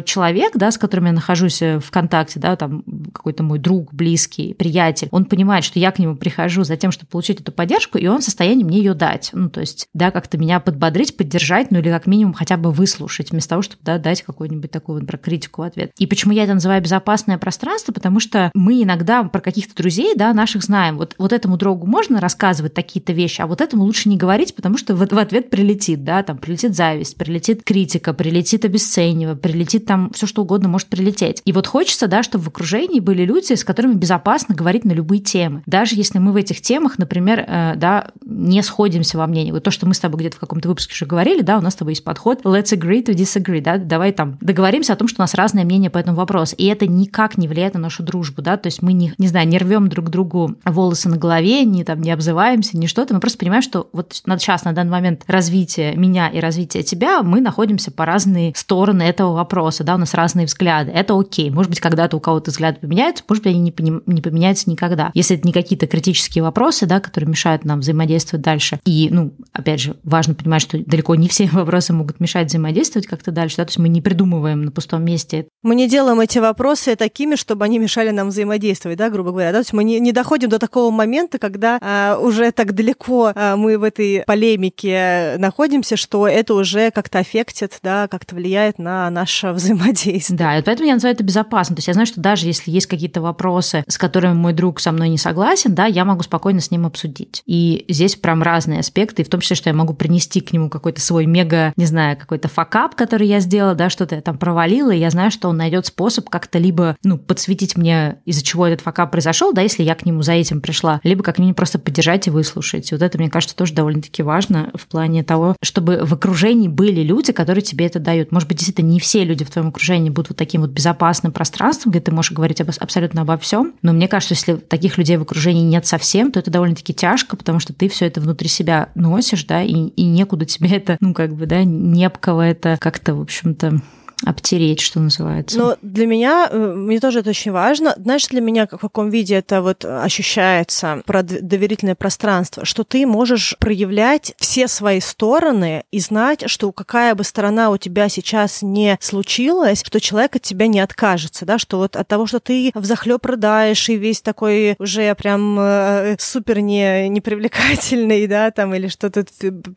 человек, да, с которым я нахожусь э, в контакте, да, там какой-то мой друг, близкий, приятель, он понимает, что я к нему прихожу за тем, чтобы получить эту поддержку, и он в состоянии мне ее дать. Ну, то есть, да, как-то меня подбодрить, поддержать, ну, или как минимум хотя бы выслушать, вместо того, чтобы, да, дать какую-нибудь такую про критику в ответ. И почему я это называю безопасное пространство? Потому что мы иногда про каких-то друзей, да, наших знаем. Вот, вот этому другу можно рассказывать такие-то вещи, а вот этому лучше не говорить, потому что в, в ответ прилетит, да, там прилетит зависть, прилетит критика, прилетит обесценивание, прилетит там все что угодно может прилететь. И вот хочется, да, чтобы в окружении были люди, с которыми безопасно говорить на любые темы. Даже если мы в этих темах, например, э, да, не сходимся во мнении. Вот то, что мы с тобой где-то в каком-то выпуске уже говорили, да, у нас с тобой есть подход let's agree to disagree, да, давай там договоримся о том, что у нас разное мнение по этому вопросу. И это никак не влияет на нашу дружбу, да, то есть мы не, не знаю, не рвем друг другу волосы на голове, не там не обзываемся, не что-то. Мы просто понимаем, что вот сейчас, на данный момент развития меня и развития тебя, мы находимся по разные стороны этого вопроса, да, у нас разные взгляды. Это окей. Может быть, когда-то у кого-то взгляды поменяются, может быть, они не, поним... не поменяются никогда. Если это не какие-то критические вопросы, да, которые мешают нам взаимодействовать дальше. И, ну, опять же, важно понимать, что далеко не все вопросы могут мешать взаимодействовать как-то дальше, да, то есть мы не придумываем на пустом месте. Мы не делаем эти вопросы такими, чтобы они мешали нам взаимодействовать, да, грубо говоря, да, то есть мы не, не доходим до такого момента, когда а, уже так далеко а, мы в этой полемике находимся, что это уже как-то аффектит, да, как-то влияет на наше взаимодействие. Да, и поэтому я называю это безопасно. То есть я знаю, что даже если есть какие-то вопросы, с которыми мой друг со мной не согласен, да, я могу спокойно с ним обсудить. И здесь прям разные аспекты, в том числе, что я могу принести к нему какой-то свой мега, не знаю, какой-то факап, который я сделала, да, что-то я там провалила, и я знаю, что он найдет способ как-то либо, ну, подсветить мне, из-за чего этот факап произошел, да, если я к нему за этим пришла, либо как минимум просто поддержать и выслушать. Вот это, мне кажется, тоже довольно-таки важно в плане того, чтобы в окружении были люди, которые тебе это дают. Может быть, действительно, не все люди в твоем окружении будут вот таким вот безопасным пространством, где ты можешь говорить об, абсолютно обо всем. Но мне кажется, если таких людей в окружении нет совсем, то это довольно-таки тяжко, потому что ты все это внутри себя носишь, да, и, и некуда тебе это, ну, как бы, да, не об кого это как-то, в общем-то, обтереть, что называется. Но для меня, э, мне тоже это очень важно. Знаешь, для меня в каком виде это вот ощущается про доверительное пространство, что ты можешь проявлять все свои стороны и знать, что какая бы сторона у тебя сейчас не случилась, что человек от тебя не откажется, да, что вот от того, что ты взахлеб рыдаешь и весь такой уже прям э, супер не, непривлекательный, да, там, или что то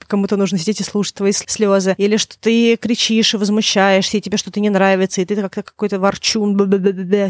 кому-то нужно сидеть и слушать твои слезы, или что ты кричишь и возмущаешься, и тебе что-то не нравится, и ты как-то какой-то ворчун,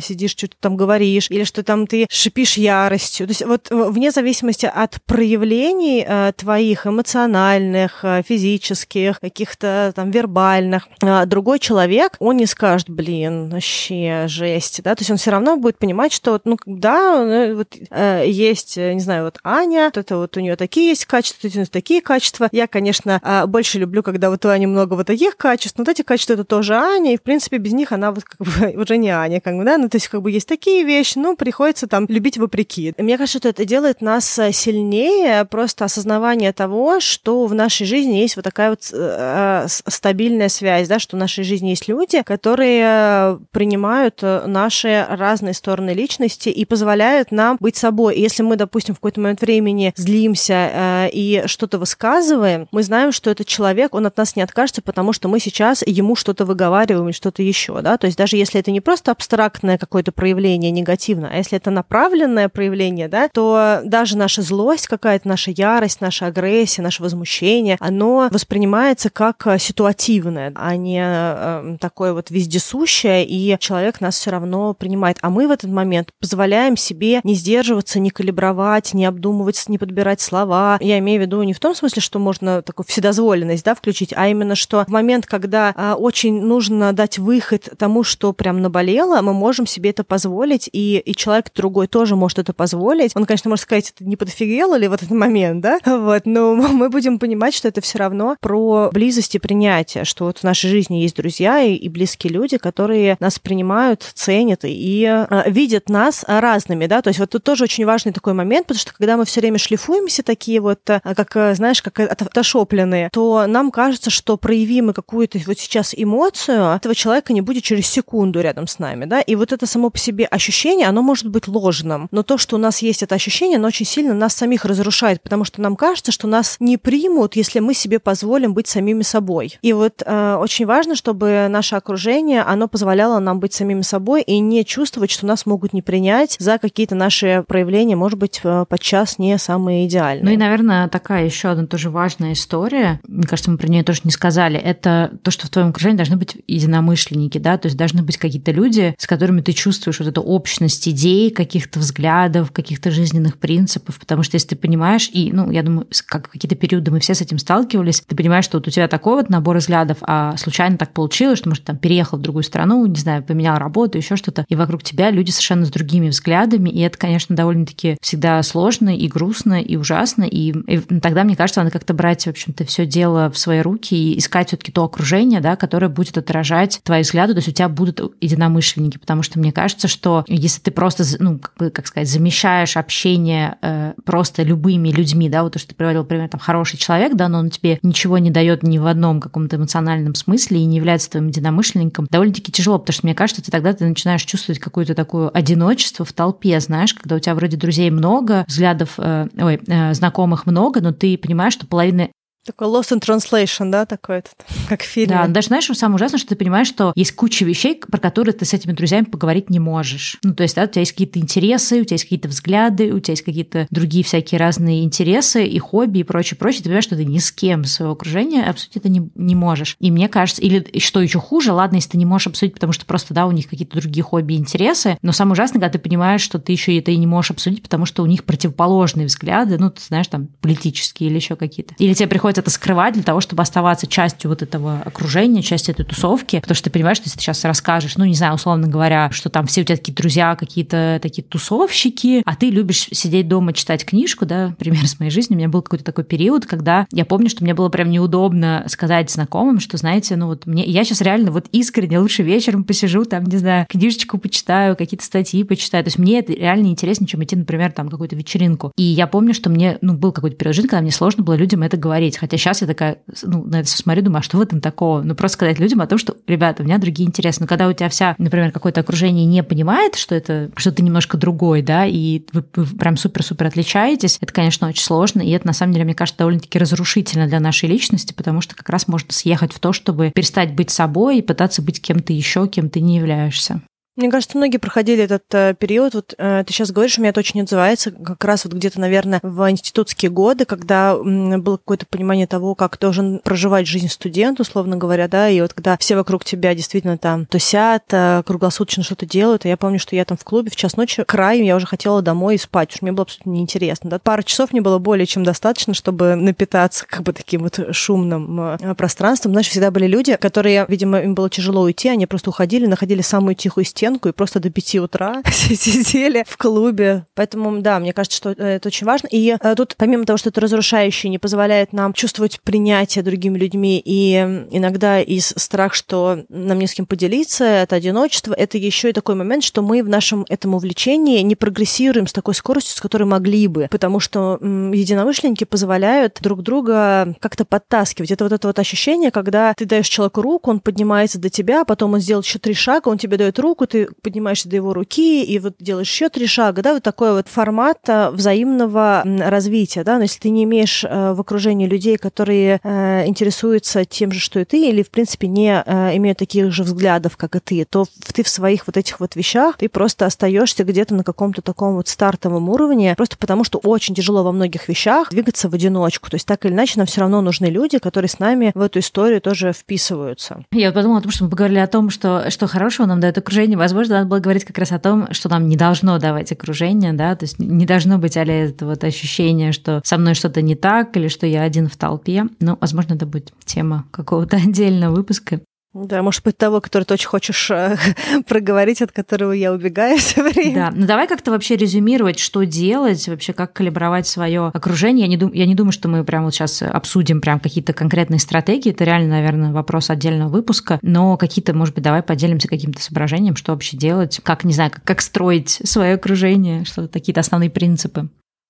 сидишь, что-то там говоришь, или что там ты шипишь яростью. То есть вот вне зависимости от проявлений э, твоих эмоциональных, э, физических, каких-то там вербальных, э, другой человек, он не скажет, блин, вообще жесть, да, то есть он все равно будет понимать, что, ну, да, ну, вот э, есть, не знаю, вот Аня, вот это вот у нее такие есть качества, у нее такие качества. Я, конечно, э, больше люблю, когда вот у Ани много вот таких качеств, но вот эти качества это тоже Аня, и, в принципе, без них она вот как бы уже не Аня, как бы, да, ну, то есть как бы есть такие вещи, ну, приходится там любить вопреки. Мне кажется, что это делает нас э, сильнее, просто осознавание того, что в нашей жизни есть вот такая вот э, стабильная связь, да, что в нашей жизни есть люди, которые принимают э, наши разные стороны личности и позволяют нам быть собой. И если мы, допустим, в какой-то момент времени злимся э, и что-то высказываем, мы знаем, что этот человек, он от нас не откажется, потому что мы сейчас ему что-то выговариваем и что-то еще, да, то есть даже если это не просто абстрактное какое-то проявление негативное, а если это направленное проявление, да, то даже наша злость какая-то, наша ярость, наша агрессия, наше возмущение, оно воспринимается как э, ситуативное, а не э, такое вот вездесущее, и человек нас все равно принимает. А мы в этот момент позволяем себе не сдерживаться, не калибровать, не обдумывать, не подбирать слова. Я имею в виду не в том смысле, что можно такую вседозволенность да, включить, а именно, что в момент, когда а, очень нужно дать выход тому, что прям наболело, мы можем себе это позволить, и, и человек другой тоже может это позволить. Он, конечно, может сказать, это не подофигел или в этот момент, да, вот, но мы будем понимать, что это все равно про близость и принятие, что вот в нашей жизни есть друзья и, и близкие люди, которые нас принимают, ценят и э, видят нас разными, да, то есть вот тут тоже очень важный такой момент, потому что когда мы все время шлифуемся такие вот, э, как, э, знаешь, как отошопленные, то нам кажется, что проявим мы какую-то вот сейчас эмоцию, этого человека не будет через секунду рядом с нами, да, и вот это само по себе ощущение, оно может быть ложным, но то, что у нас есть это ощущение, оно очень сильно нас самих разрушает, потому что нам кажется, что нас не примут, если мы себе позволим быть самими собой. И вот э, очень важно, чтобы наше окружение, оно позволяло нам быть самими собой и не чувствовать, что нас могут не принять за какие-то наши проявления, может быть, э, подчас не самые идеальные. Ну и, наверное, такая еще одна тоже важная история, мне кажется, мы про нее тоже не сказали, это то, что в твоем окружении должны быть единомышленники, да, то есть должны быть какие-то люди, с которыми ты чувствуешь вот эту общность идей, каких-то взглядов, каких-то жизненных принципов, потому что если ты понимаешь, и, ну, я думаю, как какие-то периоды мы все с этим сталкивались, ты понимаешь, что вот у тебя такой вот набор взглядов, а случайно так получилось, что, может, там переехал в другую страну, не знаю, поменял работу, еще что-то, и вокруг тебя люди совершенно с другими взглядами, и это, конечно, довольно-таки всегда сложно и грустно, и ужасно, и, и тогда, мне кажется, надо как-то брать, в общем-то, все дело в свои руки и искать все-таки то окружение, да, которое будет отражать твои взгляды, то есть у тебя будут единомышленники, потому что мне кажется, что если ты просто, ну, как, бы, как сказать, замещаешь общение э, просто любыми людьми, да, вот то, что ты приводил пример, там, хороший человек, да, но он тебе ничего не дает ни в одном каком-то эмоциональном смысле и не является твоим единомышленником, довольно-таки тяжело, потому что мне кажется, ты тогда ты начинаешь чувствовать какое-то такое одиночество в толпе, знаешь, когда у тебя вроде друзей много, взглядов, э, ой, э, знакомых много, но ты понимаешь, что половина такой lost in translation, да, такой этот, как в фильме. Да, даже знаешь, самое ужасное, что ты понимаешь, что есть куча вещей, про которые ты с этими друзьями поговорить не можешь. Ну, то есть, да, у тебя есть какие-то интересы, у тебя есть какие-то взгляды, у тебя есть какие-то другие всякие разные интересы и хобби и прочее, прочее. Ты понимаешь, что ты ни с кем своего окружения обсудить это не, не можешь. И мне кажется, или что еще хуже, ладно, если ты не можешь обсудить, потому что просто, да, у них какие-то другие хобби и интересы, но самое ужасное, когда ты понимаешь, что ты еще это и не можешь обсудить, потому что у них противоположные взгляды, ну, ты знаешь, там, политические или еще какие-то. Или тебе приходится это скрывать для того, чтобы оставаться частью вот этого окружения, частью этой тусовки, потому что ты понимаешь, что если ты сейчас расскажешь, ну, не знаю, условно говоря, что там все у тебя такие друзья, какие-то такие тусовщики, а ты любишь сидеть дома, читать книжку, да, пример с моей жизни, у меня был какой-то такой период, когда я помню, что мне было прям неудобно сказать знакомым, что, знаете, ну вот мне, я сейчас реально вот искренне лучше вечером посижу, там, не знаю, книжечку почитаю, какие-то статьи почитаю, то есть мне это реально интереснее, чем идти, например, там, какую-то вечеринку. И я помню, что мне, ну, был какой-то период жизни, когда мне сложно было людям это говорить, Хотя сейчас я такая, ну, на это все смотрю, думаю, а что в этом такого? Ну, просто сказать людям о том, что, ребята, у меня другие интересы. Но когда у тебя вся, например, какое-то окружение не понимает, что это что-то немножко другой, да, и вы, вы прям супер-супер отличаетесь, это, конечно, очень сложно, и это, на самом деле, мне кажется, довольно-таки разрушительно для нашей личности, потому что как раз можно съехать в то, чтобы перестать быть собой и пытаться быть кем-то еще, кем ты не являешься. Мне кажется, многие проходили этот э, период. Вот э, ты сейчас говоришь, у меня это очень отзывается, как раз вот где-то, наверное, в институтские годы, когда м, было какое-то понимание того, как должен проживать жизнь студент, условно говоря, да, и вот когда все вокруг тебя действительно там тусят, э, круглосуточно что-то делают, и я помню, что я там в клубе в час ночи краю, я уже хотела домой и спать, что мне было абсолютно неинтересно, да. Пара часов мне было более чем достаточно, чтобы напитаться как бы таким вот шумным э, пространством. Знаешь, всегда были люди, которые, видимо, им было тяжело уйти, они просто уходили, находили самую тихую стену, стенку и просто до 5 утра сидели в клубе. Поэтому, да, мне кажется, что э, это очень важно. И э, тут, помимо того, что это разрушающее, не позволяет нам чувствовать принятие другими людьми, и иногда из страх, что нам не с кем поделиться, это одиночество, это еще и такой момент, что мы в нашем этом увлечении не прогрессируем с такой скоростью, с которой могли бы, потому что единомышленники позволяют друг друга как-то подтаскивать. Это вот это вот ощущение, когда ты даешь человеку руку, он поднимается до тебя, а потом он сделает еще три шага, он тебе дает руку, ты поднимаешься до его руки и вот делаешь еще три шага, да, вот такой вот формат а, взаимного развития, да, но если ты не имеешь э, в окружении людей, которые э, интересуются тем же, что и ты, или, в принципе, не э, имеют таких же взглядов, как и ты, то ты в своих вот этих вот вещах, ты просто остаешься где-то на каком-то таком вот стартовом уровне, просто потому что очень тяжело во многих вещах двигаться в одиночку. То есть так или иначе нам все равно нужны люди, которые с нами в эту историю тоже вписываются. Я подумала о том, что мы поговорили о том, что, что хорошего нам дает окружение, возможно, надо было говорить как раз о том, что нам не должно давать окружение, да, то есть не должно быть а это вот ощущение, что со мной что-то не так или что я один в толпе. Ну, возможно, это будет тема какого-то отдельного выпуска. Да, может быть, того, который ты очень хочешь э, проговорить, от которого я убегаю все время. Да, ну давай как-то вообще резюмировать, что делать, вообще как калибровать свое окружение. Я не, дум, я не думаю, что мы прямо вот сейчас обсудим прям какие-то конкретные стратегии, это реально, наверное, вопрос отдельного выпуска, но какие-то, может быть, давай поделимся каким-то соображением, что вообще делать, как, не знаю, как, как строить свое окружение, что какие-то основные принципы.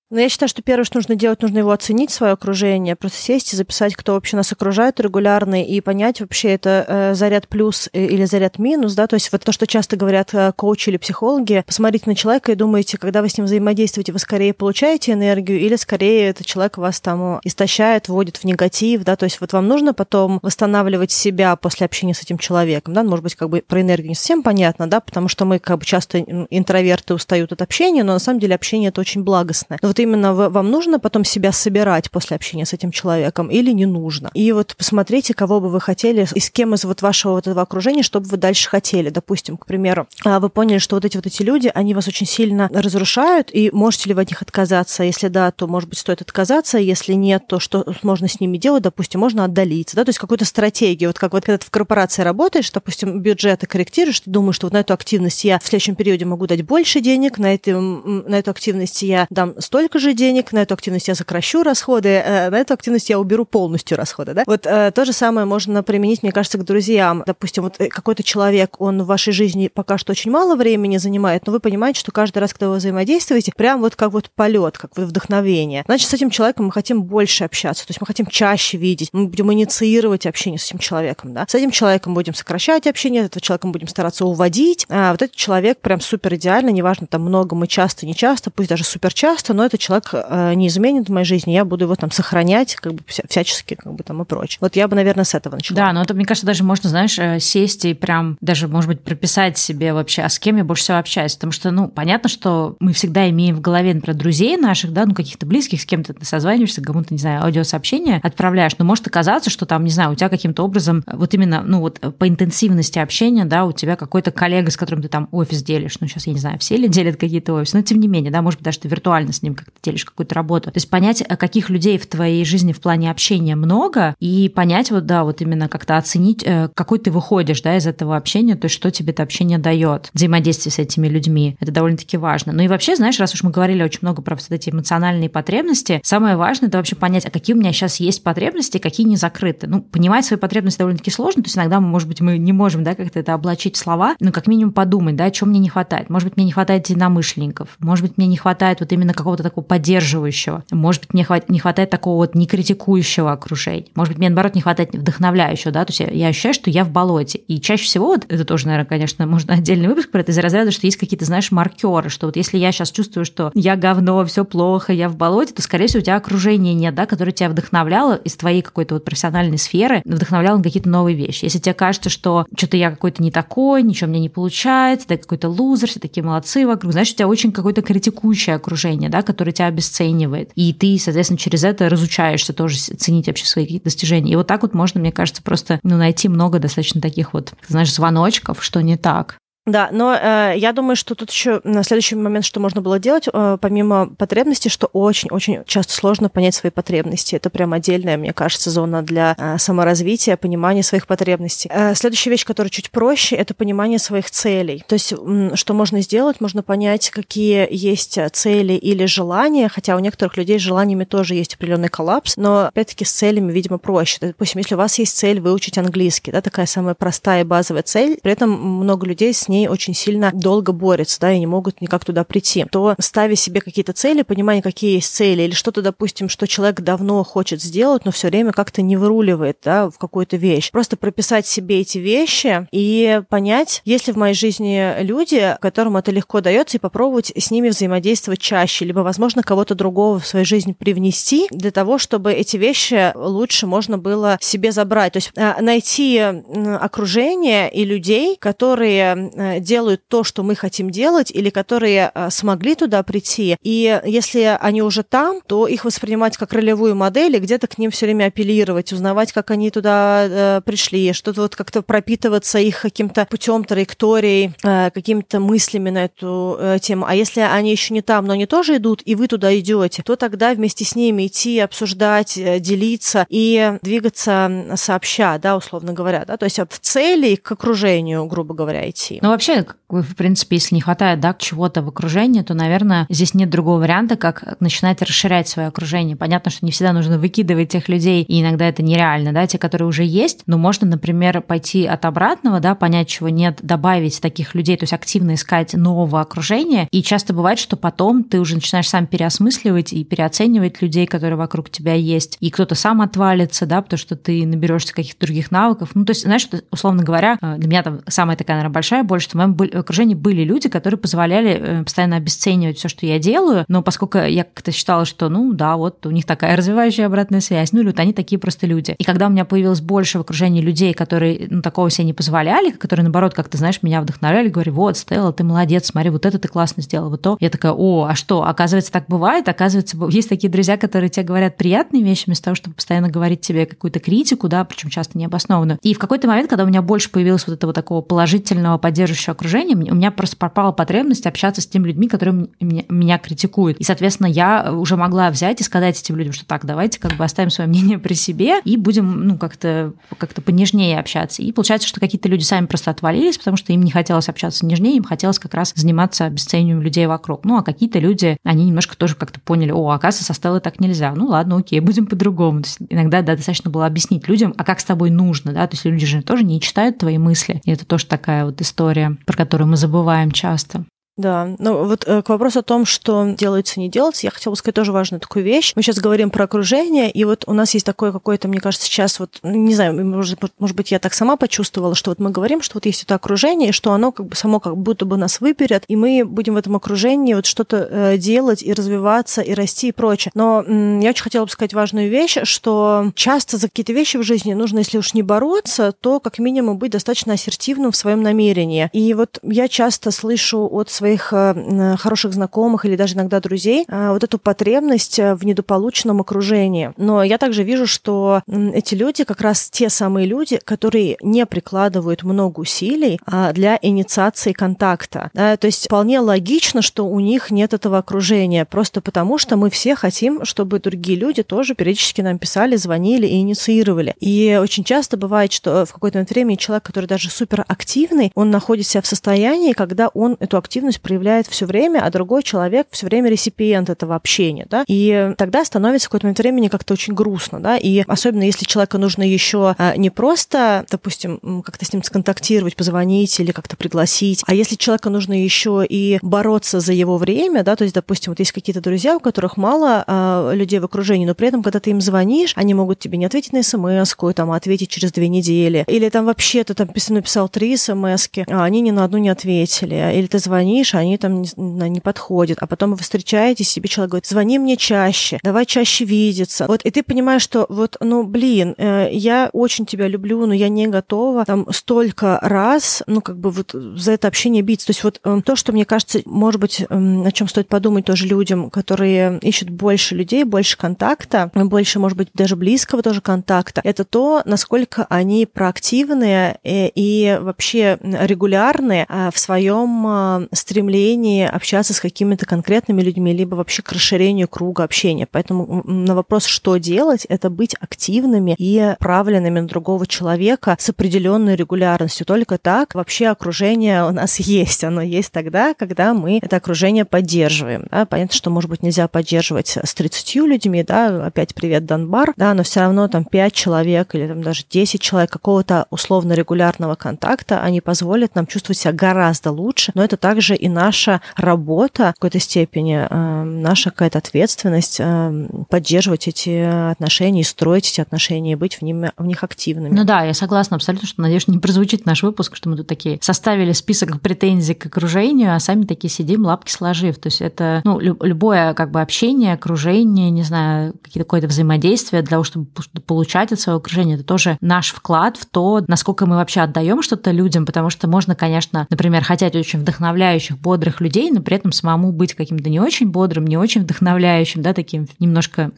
Но я считаю, что первое, что нужно делать, нужно его оценить, свое окружение, просто сесть и записать, кто вообще нас окружает регулярно, и понять вообще, это э, заряд плюс э, или заряд минус, да, то есть вот то, что часто говорят э, коучи или психологи, посмотрите на человека и думаете, когда вы с ним взаимодействуете, вы скорее получаете энергию или скорее этот человек вас там истощает, вводит в негатив, да, то есть вот вам нужно потом восстанавливать себя после общения с этим человеком, да, может быть, как бы про энергию не совсем понятно, да, потому что мы как бы часто интроверты устают от общения, но на самом деле общение это очень благостное. Но вот именно вам нужно потом себя собирать после общения с этим человеком или не нужно. И вот посмотрите, кого бы вы хотели и с кем из вот вашего вот этого окружения, что бы вы дальше хотели. Допустим, к примеру, а, вы поняли, что вот эти вот эти люди, они вас очень сильно разрушают, и можете ли вы от них отказаться? Если да, то, может быть, стоит отказаться, если нет, то что можно с ними делать? Допустим, можно отдалиться, да, то есть какую-то стратегию. Вот как вот когда ты в корпорации работаешь, допустим, бюджеты корректируешь, ты думаешь, что вот на эту активность я в следующем периоде могу дать больше денег, на, эту, на эту активность я дам столько столько же денег, на эту активность я сокращу расходы, э, на эту активность я уберу полностью расходы, да? Вот э, то же самое можно применить, мне кажется, к друзьям. Допустим, вот э, какой-то человек, он в вашей жизни пока что очень мало времени занимает, но вы понимаете, что каждый раз, когда вы взаимодействуете, прям вот как вот полет, как вот вдохновение. Значит, с этим человеком мы хотим больше общаться, то есть мы хотим чаще видеть, мы будем инициировать общение с этим человеком, да? С этим человеком будем сокращать общение, этого человека будем стараться уводить, а вот этот человек прям супер идеально, неважно, там много мы часто, не часто, пусть даже супер часто, но этот человек э, не изменит в моей жизни, я буду его там сохранять, как бы всячески, как бы там и прочее. Вот я бы, наверное, с этого начала. Да, но это, мне кажется, даже можно, знаешь, э, сесть и прям даже, может быть, прописать себе вообще, а с кем я больше всего общаюсь. Потому что, ну, понятно, что мы всегда имеем в голове, например, друзей наших, да, ну, каких-то близких, с кем-то ты созваниваешься, кому-то, не знаю, аудиосообщение отправляешь. Но может оказаться, что там, не знаю, у тебя каким-то образом, вот именно, ну, вот по интенсивности общения, да, у тебя какой-то коллега, с которым ты там офис делишь. Ну, сейчас я не знаю, все ли делят какие-то офисы, но тем не менее, да, может быть, даже ты виртуально с ним как-то делишь какую-то работу. То есть понять, э, каких людей в твоей жизни в плане общения много, и понять вот, да, вот именно как-то оценить, э, какой ты выходишь, да, из этого общения, то есть что тебе это общение дает, взаимодействие с этими людьми. Это довольно-таки важно. Ну и вообще, знаешь, раз уж мы говорили очень много про вот эти эмоциональные потребности, самое важное это вообще понять, а какие у меня сейчас есть потребности, какие не закрыты. Ну, понимать свои потребности довольно-таки сложно, то есть иногда, может быть, мы не можем, да, как-то это облачить в слова, но как минимум подумать, да, чем мне не хватает. Может быть, мне не хватает единомышленников, может быть, мне не хватает вот именно какого-то такого поддерживающего. Может быть, мне не хватает такого вот некритикующего окружения. Может быть, мне, наоборот, не хватает вдохновляющего, да, то есть я, я ощущаю, что я в болоте. И чаще всего, вот это тоже, наверное, конечно, можно отдельный выпуск про это из разряда, что есть какие-то, знаешь, маркеры, что вот если я сейчас чувствую, что я говно, все плохо, я в болоте, то, скорее всего, у тебя окружения нет, да, которое тебя вдохновляло из твоей какой-то вот профессиональной сферы, вдохновляло на какие-то новые вещи. Если тебе кажется, что что-то я какой-то не такой, ничего мне не получается, ты какой-то лузер, все такие молодцы вокруг, значит, у тебя очень какое-то критикующее окружение, да, которое тебя обесценивает. И ты, соответственно, через это разучаешься тоже ценить вообще свои достижения. И вот так вот можно, мне кажется, просто ну, найти много достаточно таких вот, знаешь, звоночков, что не так. Да, но э, я думаю, что тут еще на следующий момент, что можно было делать, э, помимо потребностей, что очень-очень часто сложно понять свои потребности. Это прям отдельная, мне кажется, зона для э, саморазвития, понимания своих потребностей. Э, следующая вещь, которая чуть проще, это понимание своих целей. То есть, э, что можно сделать? Можно понять, какие есть цели или желания, хотя у некоторых людей с желаниями тоже есть определенный коллапс, но опять-таки с целями, видимо, проще. Допустим, если у вас есть цель выучить английский, да, такая самая простая базовая цель, при этом много людей с ней очень сильно долго борются, да, и не могут никак туда прийти, то ставя себе какие-то цели, понимая, какие есть цели, или что-то, допустим, что человек давно хочет сделать, но все время как-то не выруливает, да, в какую-то вещь. Просто прописать себе эти вещи и понять, есть ли в моей жизни люди, которым это легко дается, и попробовать с ними взаимодействовать чаще, либо, возможно, кого-то другого в свою жизнь привнести для того, чтобы эти вещи лучше можно было себе забрать. То есть а, найти окружение и людей, которые делают то, что мы хотим делать, или которые э, смогли туда прийти. И если они уже там, то их воспринимать как ролевую модель и где-то к ним все время апеллировать, узнавать, как они туда э, пришли, что-то вот как-то пропитываться их каким-то путем, траекторией, какими-то мыслями на эту тему. А если они еще не там, но они тоже идут, и вы туда идете, то тогда вместе с ними идти, обсуждать, делиться и двигаться сообща, да, условно говоря, да, то есть от целей к окружению, грубо говоря, идти. Ну, вообще, в принципе, если не хватает да, чего-то в окружении, то, наверное, здесь нет другого варианта, как начинать расширять свое окружение. Понятно, что не всегда нужно выкидывать тех людей, и иногда это нереально, да, те, которые уже есть, но можно, например, пойти от обратного, да, понять, чего нет, добавить таких людей, то есть активно искать нового окружения, и часто бывает, что потом ты уже начинаешь сам переосмысливать и переоценивать людей, которые вокруг тебя есть, и кто-то сам отвалится, да, потому что ты наберешься каких-то других навыков. Ну, то есть, знаешь, условно говоря, э, для меня там самая такая, наверное, большая боль, что в моем окружении были люди, которые позволяли э, постоянно обесценивать все, что я делаю, но поскольку я как-то считала, что, ну да, вот у них такая развивающая обратная связь, ну или вот они такие просто люди. И когда у меня появилось больше в окружении людей, которые ну, такого себе не позволяли, которые, наоборот, как-то, знаешь, меня вдохновляли, говорили, вот, Стелла, ты молодец, смотри, вот это ты классно сделала, вот то. Я такая, о, а что, оказывается, так бывает, оказывается, есть такие друзья, которые тебе говорят приятные вещи, вместо того, чтобы постоянно говорить тебе какую-то критику, да, причем часто необоснованную. И в какой-то момент, когда у меня больше появилось вот этого такого положительного, поддерживающего окружения, у меня просто пропала потребность общаться с теми людьми, которые меня, меня критикуют. И, соответственно, я уже могла взять и сказать этим людям, что так, давайте как бы оставим свое мнение при себе и будем, ну, как-то как понежнее общаться. И получается, что какие-то люди сами просто отвалились, потому что им не хотелось общаться нежнее, им хотелось как раз заниматься обесцениванием людей вокруг. Ну, а какие-то люди, они немножко тоже как-то поняли, о, оказывается, со Стеллой так нельзя. Ну, ладно, окей, будем по-другому. Иногда, да, достаточно было объяснить людям, а как с тобой нужно, да, то есть люди же тоже не читают твои мысли. И это тоже такая вот история, про которую мы забываем часто. Да, ну вот э, к вопросу о том, что делается, не делается, я хотела бы сказать тоже важную такую вещь. Мы сейчас говорим про окружение, и вот у нас есть такое какое-то, мне кажется, сейчас вот, не знаю, может, может быть, я так сама почувствовала, что вот мы говорим, что вот есть это окружение, что оно как бы само как будто бы нас выперет, и мы будем в этом окружении вот что-то э, делать и развиваться, и расти, и прочее. Но м, я очень хотела бы сказать важную вещь, что часто за какие-то вещи в жизни нужно, если уж не бороться, то как минимум быть достаточно ассертивным в своем намерении. И вот я часто слышу от своих э, хороших знакомых или даже иногда друзей э, вот эту потребность э, в недополученном окружении. Но я также вижу, что эти люди как раз те самые люди, которые не прикладывают много усилий а, для инициации контакта. То есть вполне логично, что у них нет этого окружения, просто потому что мы все хотим, чтобы другие люди тоже периодически нам писали, звонили и инициировали. И очень часто бывает, что в какой-то момент времени человек, который даже супер активный, он находится в состоянии, когда он эту активность активность проявляет все время, а другой человек все время реципиент этого общения, да, и тогда становится в какой-то момент времени как-то очень грустно, да, и особенно если человеку нужно еще а, не просто, допустим, как-то с ним сконтактировать, позвонить или как-то пригласить, а если человеку нужно еще и бороться за его время, да, то есть, допустим, вот есть какие-то друзья, у которых мало а, людей в окружении, но при этом, когда ты им звонишь, они могут тебе не ответить на смс там, а ответить через две недели, или там вообще ты там написал три смс а они ни на одну не ответили, или ты звонишь, а они там не, не подходят, а потом вы встречаетесь, себе человек говорит, звони мне чаще, давай чаще видеться. Вот, и ты понимаешь, что вот, ну, блин, э, я очень тебя люблю, но я не готова там столько раз, ну, как бы вот за это общение биться. То есть вот э, то, что мне кажется, может быть, э, о чем стоит подумать тоже людям, которые ищут больше людей, больше контакта, больше, может быть, даже близкого тоже контакта, это то, насколько они проактивные и, и вообще регулярны в своем стремлении общаться с какими-то конкретными людьми, либо вообще к расширению круга общения. Поэтому на вопрос, что делать, это быть активными и правленными на другого человека с определенной регулярностью. Только так вообще окружение у нас есть. Оно есть тогда, когда мы это окружение поддерживаем. Да? Понятно, что, может быть, нельзя поддерживать с 30 людьми, да, опять привет, Донбар, да, но все равно там 5 человек или там даже 10 человек какого-то условно регулярного контакта, они позволят нам чувствовать себя гораздо лучше, но это также и наша работа в какой-то степени, э, наша какая-то ответственность э, поддерживать эти отношения и строить эти отношения и быть в, ним, в них активными. Ну да, я согласна абсолютно, что, надеюсь, не прозвучит наш выпуск, что мы тут такие составили список претензий к окружению, а сами такие сидим, лапки сложив. То есть это ну, любое как бы общение, окружение, не знаю, какое-то взаимодействие для того, чтобы получать от своего окружения, это тоже наш вклад в то, насколько мы вообще отдаем что-то людям, потому что можно, конечно, например, хотеть очень вдохновляющих, бодрых людей, но при этом самому быть каким-то не очень бодрым, не очень вдохновляющим, да, таким немножко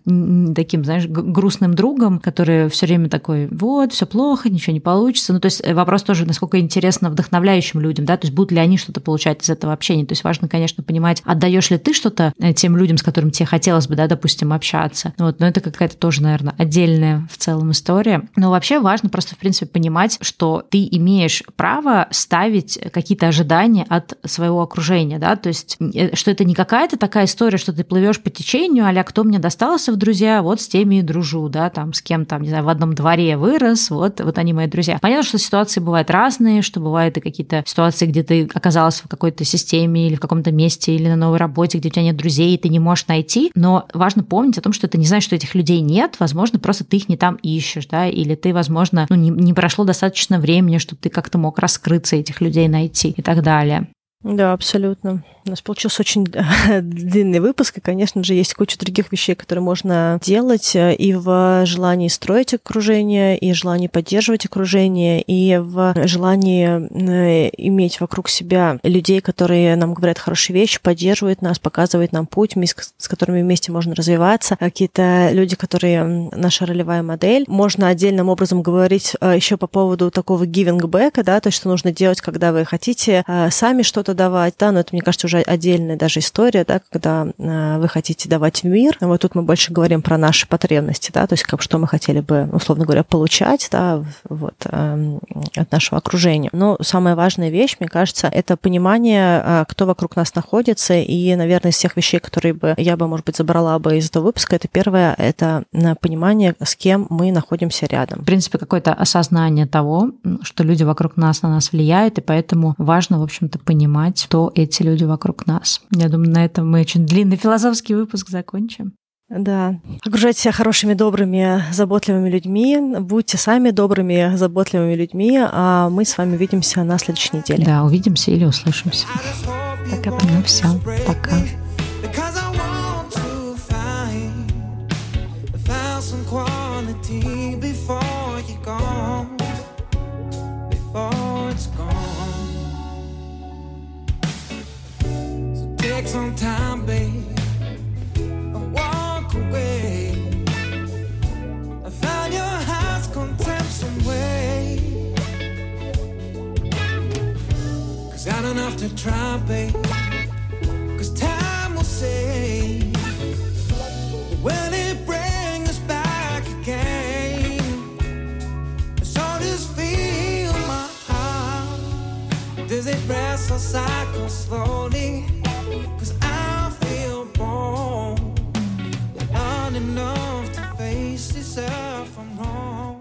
таким, знаешь, грустным другом, который все время такой, вот, все плохо, ничего не получится. Ну, то есть вопрос тоже, насколько интересно вдохновляющим людям, да, то есть будут ли они что-то получать из этого общения. То есть важно, конечно, понимать, отдаешь ли ты что-то э, тем людям, с которыми тебе хотелось бы, да, допустим, общаться. Вот, но это какая-то тоже, наверное, отдельная в целом история. Но вообще важно просто, в принципе, понимать, что ты имеешь право ставить какие-то ожидания от своего окружения, да, то есть э, что это не какая-то такая история, что ты плывешь по течению, а кто мне достался в друзья, вот с теми и дружу, да, там с кем там, не знаю, в одном дворе вырос, вот, вот они мои друзья. Понятно, что ситуации бывают разные, что бывают и какие-то ситуации, где ты оказалась в какой-то системе или в каком-то месте или на новой работе, где у тебя нет друзей, и ты не можешь найти, но важно помнить о том, что ты не знаешь, что этих людей нет, возможно, просто ты их не там ищешь, да, или ты, возможно, ну, не, не прошло достаточно времени, чтобы ты как-то мог раскрыться, этих людей найти и так далее. Да, абсолютно. У нас получился очень длинный выпуск, и, конечно же, есть куча других вещей, которые можно делать э, и в желании строить окружение, и желании поддерживать окружение, и в желании э, иметь вокруг себя людей, которые нам говорят хорошие вещи, поддерживают нас, показывают нам путь, с которыми вместе можно развиваться, какие-то люди, которые наша ролевая модель. Можно отдельным образом говорить э, еще по поводу такого back, да, то, что нужно делать, когда вы хотите сами что-то давать, да, но это, мне кажется, уже отдельная даже история, да, когда э, вы хотите давать в мир. Вот тут мы больше говорим про наши потребности, да, то есть как, что мы хотели бы, условно говоря, получать, да, вот, э, от нашего окружения. Но самая важная вещь, мне кажется, это понимание, э, кто вокруг нас находится, и, наверное, из всех вещей, которые бы я бы, может быть, забрала бы из этого выпуска, это первое, это понимание, с кем мы находимся рядом. В принципе, какое-то осознание того, что люди вокруг нас на нас влияют, и поэтому важно, в общем-то, понимать, понимать, кто эти люди вокруг нас. Я думаю, на этом мы очень длинный философский выпуск закончим. Да. Окружайте себя хорошими, добрыми, заботливыми людьми. Будьте сами добрыми, заботливыми людьми. А мы с вами увидимся на следующей неделе. Да, увидимся или услышимся. Пока. Ну все, пока. Some time, babe. I walk away. I found your house contempt some way. Cause I don't have to try, babe. Cause time will say. When it brings us back again. So just feel my heart. Does it rest or cycle slowly? enough to face this if I'm wrong.